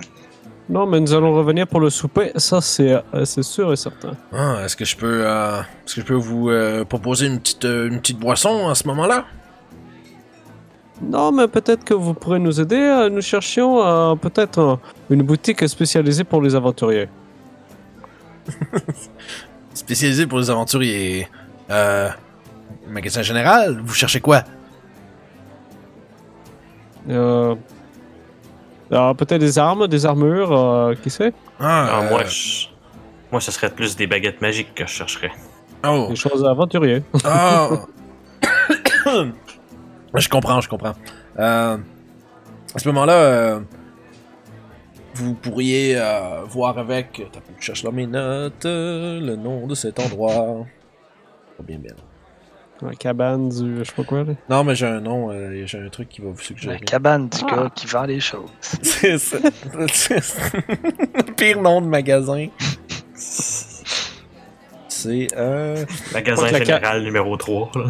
Non, mais nous allons revenir pour le souper. Ça, c'est c'est sûr et certain. Ah, est-ce que je peux, euh, est-ce que je peux vous euh, proposer une petite, euh, une petite boisson à ce moment-là? Non, mais peut-être que vous pourrez nous aider. euh, Nous cherchions euh, peut-être euh, une boutique spécialisée pour les aventuriers. Spécialisé pour les aventuriers. Euh, magasin général, vous cherchez quoi? Euh, alors, peut-être des armes, des armures, euh, qui sait? Ah, ah, euh, moi, je... moi, ce serait plus des baguettes magiques que je chercherais. Oh, Des choses aventuriers. ah. je comprends, je comprends. Euh, à ce moment-là, euh, vous pourriez euh, voir avec. Attends, Je cherche dans mes notes euh, le nom de cet endroit. Pas bien, bien. La cabane du. Je sais pas quoi, là. Non, mais j'ai un nom, euh, j'ai un truc qui va vous La suggérer. cabane du Ah. gars qui vend les choses. C'est ça. le pire nom de magasin. C'est euh. Magasin la ca- général numéro 3. Là.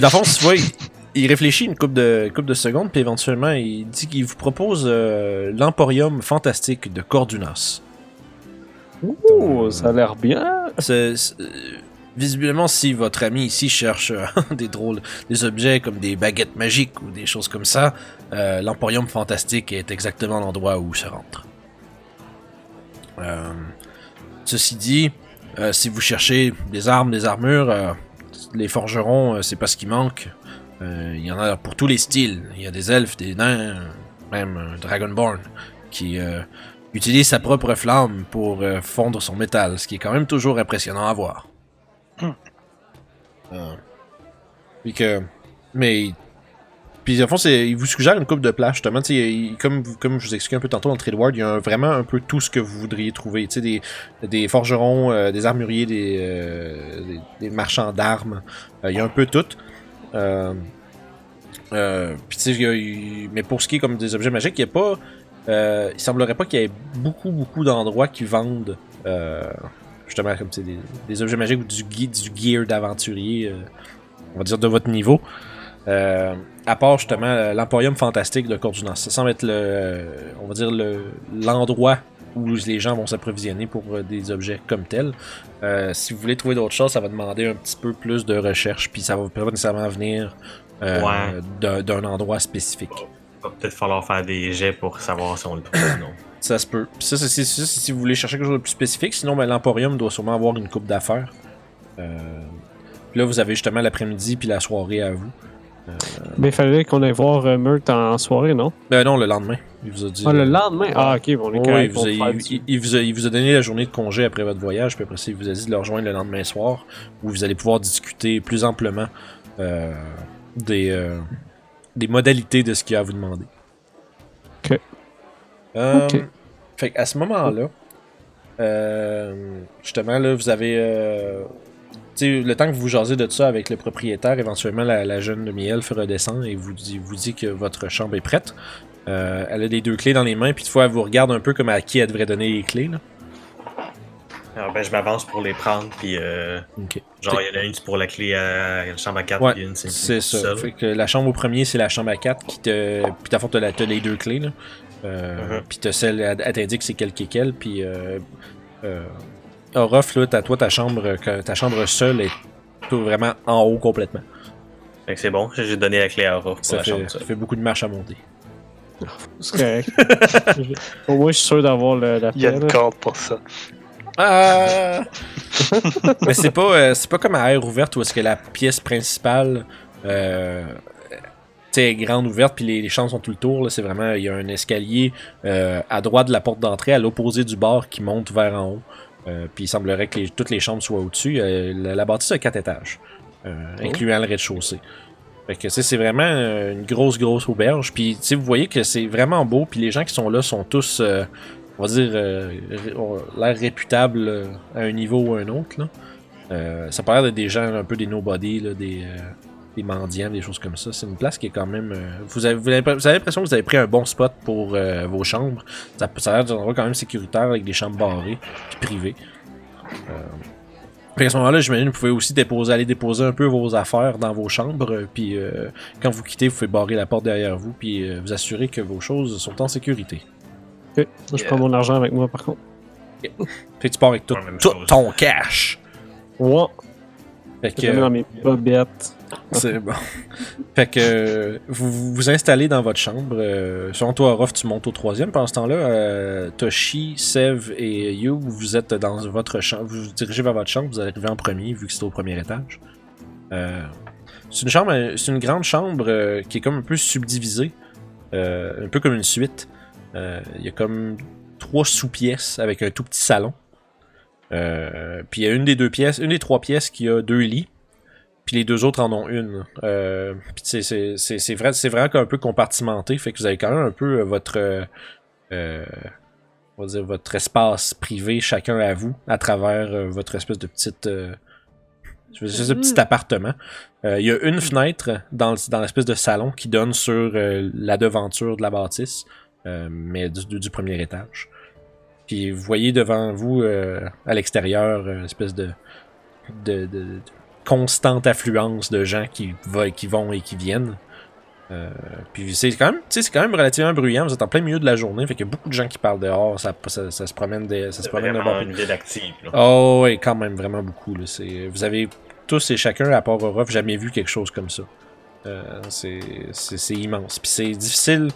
Dans le fond, tu vois, il, réfléchit une coupe de, couple de secondes, puis éventuellement, il dit qu'il vous propose euh, l'Emporium fantastique de Cordunas. Ouh, ça a l'air bien. C'est- c'est- euh, visiblement, si votre ami ici cherche euh, des drôles, des objets comme des baguettes magiques ou des choses comme ça, euh, l'Emporium fantastique est exactement l'endroit où se rentre. Euh, ceci dit, euh, si vous cherchez des armes, des armures, euh, les forgerons, euh, c'est pas ce qui manque. Euh, Il y en a pour tous les styles. Il y a des elfes, des nains, même un Dragonborn, qui euh, utilise sa propre flamme pour euh, fondre son métal, ce qui est quand même toujours impressionnant à voir. Hmm. Euh, puis que, mais, puis en fond, c'est, il vous suggère une coupe de plage justement. il- comme, comme je vous expliquais un peu tantôt dans le Trade Ward, il y a un- vraiment un peu tout ce que vous voudriez trouver. Des, des forgerons, euh, des armuriers, des, des, des marchands d'armes. Il y a un peu tout. Euh, euh, mais pour ce qui est comme des objets magiques, il n'y a pas. Euh, il semblerait pas qu'il y ait beaucoup, beaucoup d'endroits qui vendent justement comme des, des objets magiques ou du, du gear d'aventurier, on va dire de votre niveau. À part justement l'Emporium Fantastique de Cordunas. Ça semble être le, on va dire le l'endroit où les gens vont s'approvisionner pour euh, des objets comme tels. Euh, si vous voulez trouver d'autres choses, ça va demander un petit peu plus de recherche, puis ça va pas nécessairement venir euh, Ouais. d'un- endroit spécifique. Va peut-être falloir faire des jets pour savoir si on le trouve ou non. Ça se peut. Ça, c'est si vous voulez chercher quelque chose de plus spécifique. Sinon, ben, l'Emporium doit sûrement avoir une coupe d'affaires. Euh, puis là, vous avez justement l'après-midi puis la soirée à vous. Mais il fallait qu'on aille voir euh, Meurthe en soirée, non? Ben non, le lendemain. Il vous a dit. Ah, le lendemain? Ah, ok, bon, on est Oui, correct il, vous a, il- vous a, il vous a donné la journée de congé après votre voyage, puis après ça, il vous a dit de le rejoindre le lendemain soir, où vous allez pouvoir discuter plus amplement euh, des, euh, des modalités de ce qu'il a à vous demander. Ok. Euh, Ok. Fait qu'à ce moment-là, euh, justement, là, vous avez. Le temps que vous jasez de ça avec le propriétaire, éventuellement la, la jeune demi-elfe redescend et vous dit, vous dit que votre chambre est prête. Euh, elle a les deux clés dans les mains, puis toutefois, elle vous regarde un peu comme à qui elle devrait donner les clés. Là. Alors, ben, je m'avance pour les prendre, puis euh, genre, il y en a une pour la clé à la chambre à 4, Ouais, puis une c'est ça. seul. Fait que la chambre au premier, c'est la chambre à 4 qui te. Puis t'as t'as la- les deux clés, là. Euh, Mhm. Puis t'as celle, elle, t'indique c'est quelle qui est quelle. Puis. Euh, euh, Orof, là, t'as toi, ta chambre, que- ta chambre seule est tout vraiment en haut complètement. Fait que c'est bon, j'ai donné la clé à Aurore pour Ça la fait, chambre. ça fait beaucoup de marche à monter. C'est correct. Au moins, je suis sûr d'avoir le- la Il y a une corde pour ça. Ah! Mais c'est pas, euh, c'est pas comme à air ouverte où est-ce que la pièce principale euh, est grande ouverte puis les, les chambres sont tout le tour. là. C'est vraiment, il y a un escalier euh, à droite de la porte d'entrée, à l'opposé du bar qui monte vers en haut. Euh, puis il semblerait que les- toutes les chambres soient au-dessus. Euh, la, la bâtisse a quatre étages, euh, incluant le rez-de-chaussée. Fait que c'est vraiment une grosse, grosse auberge. Puis vous voyez que c'est vraiment beau. Puis les gens qui sont là sont tous, on va dire, l'air réputables euh, à un niveau ou à un autre. Là. Ça paraît d'être des gens un peu des nobody, là, des, des mendiants, des choses comme ça. C'est une place qui est quand même. euh, vous, avez, vous avez vous avez l'impression que vous avez pris un bon spot pour euh, vos chambres. Ça, ça a l'air d'un endroit quand même sécuritaire avec des chambres barrées puis privées. Euh, puis à ce moment-là, j'imagine que vous pouvez aussi déposer, aller déposer un peu vos affaires dans vos chambres. euh, Puis euh, quand vous quittez, vous pouvez barrer la porte derrière vous. Puis euh, vous assurer que vos choses sont en sécurité. Ok. Moi, je prends mon argent avec moi, par contre. Fait que tu pars avec tout, ton cash. Ouais. Fait Je que, dans mes bobettes. C'est bon. Fait que euh, vous vous installez dans votre chambre. Euh, selon toi, Ruff, tu montes au troisième. Pendant ce temps-là, euh, Toshi, Sev et Yu, vous êtes dans votre chambre. Vous vous dirigez vers votre chambre. Vous arrivez en premier, vu que c'est au premier étage. C'est une chambre, c'est une grande chambre qui est comme un peu subdivisée, un peu comme une suite. Il y a comme trois sous-pièces avec un tout petit salon. Puis il y a une des deux pièces, une des trois pièces qui a deux lits. Puis les deux autres en ont une. Euh, puis c'est- c'est c'est- c'est vrai, c'est vraiment un peu compartimenté, fait que vous avez quand même un peu euh, votre, euh, on va dire votre espace privé chacun à vous à travers euh, votre espèce de petite, euh, je veux dire, ce petit appartement. Euh, Il y a une fenêtre dans, dans l'espèce de salon qui donne sur la devanture de la bâtisse, euh, mais du, du- premier étage. Puis vous voyez devant vous, euh, à l'extérieur, une espèce de, de, de- de constante affluence de gens qui, va, qui vont et qui viennent. Euh, puis c'est quand même, c'est quand même relativement bruyant. Vous êtes en plein milieu de la journée, fait qu'il y a beaucoup de gens qui parlent dehors. Ça, ça, ça se promène, des, ça se promène vraiment une ville active. Là. Oh, oui, quand même, vraiment beaucoup. Là. C'est, vous avez tous et chacun, à part Orof, jamais vu quelque chose comme ça. Euh, c'est, c'est, c'est immense. Puis c'est difficile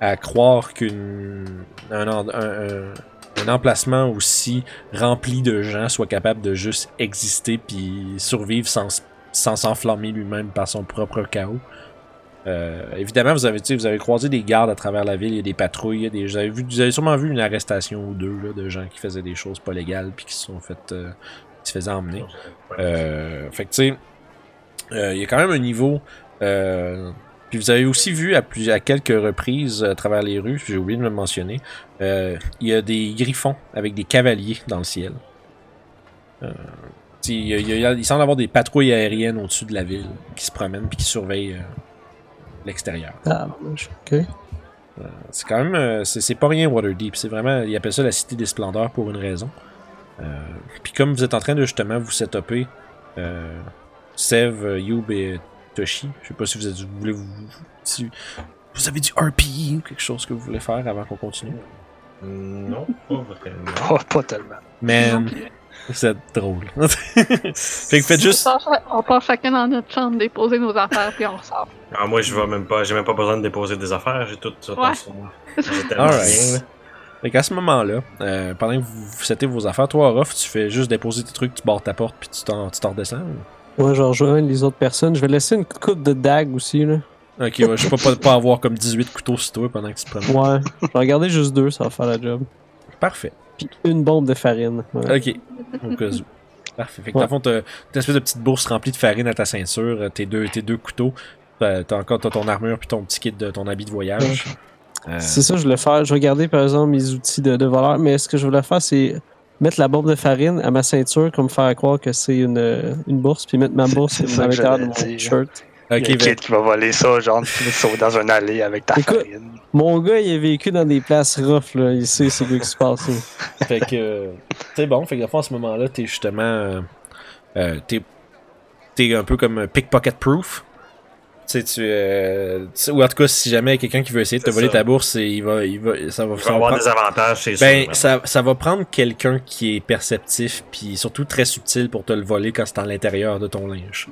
à croire qu'un un, en- un- un- un emplacement aussi rempli de gens soit capable de juste exister puis survivre sans, s'enflammer lui-même par son propre chaos. Euh, évidemment, vous avez, tu sais, vous avez croisé des gardes à travers la ville, il y a des patrouilles, il y a des, vous, avez vu, vous avez sûrement vu une arrestation ou deux là, de gens qui faisaient des choses pas légales puis qui se sont fait, euh, qui se faisaient emmener. Euh, fait que tu sais, euh, il y a quand même un niveau. Euh, puis vous avez aussi vu à, plus, à quelques reprises à travers les rues, j'ai oublié de le mentionner, euh, il y a des griffons avec des cavaliers dans le ciel. Euh, il, y a- il y a- il semble avoir des patrouilles aériennes au-dessus de la ville qui se promènent puis qui surveillent euh, l'extérieur. Ah, ok. C'est quand même. euh, c'est pas rien Waterdeep. C'est vraiment. Ils appellent ça la cité des splendeurs pour une raison. Euh, Puis comme vous êtes en train de justement vous setuper, euh, Sev, euh, Youb et Toshi, je sais pas si vous, êtes, vous voulez vous, si vous avez du RP ou quelque chose que vous voulez faire avant qu'on continue. Non, pas vraiment. Pas, pas tellement. Man, vous êtes drôle. fait que faites juste. On part, cha- on part chacun dans notre chambre déposer nos affaires puis on ressort. Ah, moi, je vais même pas, j'ai même pas besoin de déposer des affaires, j'ai tout ça Ouais. sur moi. J'ai tellement Alright. Fait qu'à ce moment-là, euh, pendant que vous, vous settez vos affaires, toi, Ruff, tu fais juste déposer tes trucs, tu barres ta porte, puis tu t'en, tu t'en redescends. ou? Moi, je rejoins les autres personnes. Je vais laisser une coupe de dague aussi, là. Ok, ouais, je sais pas, pas, avoir comme 18 couteaux sur toi pendant que tu te promènes. Ouais. je vais regarder juste deux, ça va faire la job. Parfait. Puis une bombe de farine. Ouais. Ok, au cas où. Parfait. Fait que Ouais. dans le fond, t'as une espèce de petite bourse remplie de farine à ta ceinture, euh, tes deux, tes deux couteaux, t'as encore ton armure puis ton petit kit de ton habit de voyage. Euh, C'est ça, je voulais faire. Je vais garder, par exemple, mes outils de, de voleur. Mais ce que je voulais faire, c'est mettre la bombe de farine à ma ceinture, comme faire croire que c'est une, euh, une bourse, puis mettre ma bourse à l'intérieur de mon j'allais dire. shirt. ok, Il y a un ben, qui va voler ça, genre, dans un allée avec ta Écoute. farine. Mon gars, il a vécu dans des places rough, là. Il sait c'est quoi qui se passe. là. fait que euh, c'est bon. Fait que à ce moment-là, t'es justement, euh, euh, t'es, t'es un peu comme pickpocket proof. Tu sais, tu, euh, tu ou en tout cas, si jamais il y a quelqu'un qui veut essayer de te voler ça. ta bourse, il va, il va, ça va, Il ça va va avoir prendre- des avantages, c'est Ben, sûr. ça, ça va prendre quelqu'un qui est perceptif, puis surtout très subtil pour te le voler quand c'est à l'intérieur de ton linge.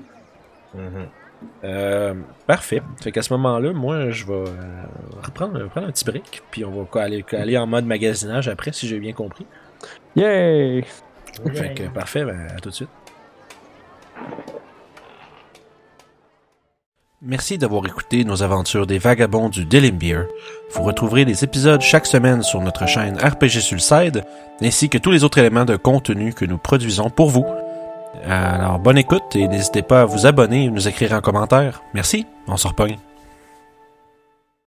Mhm. Euh, parfait. Fait qu'à ce moment-là, moi, je vais euh, reprendre, reprendre un petit break, puis on va aller, aller en mode magasinage après, si j'ai bien compris. Yay! Fait que parfait, ben, à tout de suite. Merci d'avoir écouté nos aventures des vagabonds du Delimbeer. Vous retrouverez les épisodes chaque semaine sur notre chaîne RPG Sulside, ainsi que tous les autres éléments de contenu que nous produisons pour vous. Alors bonne écoute et n'hésitez pas à vous abonner et nous écrire en commentaire. Merci, on se repogne.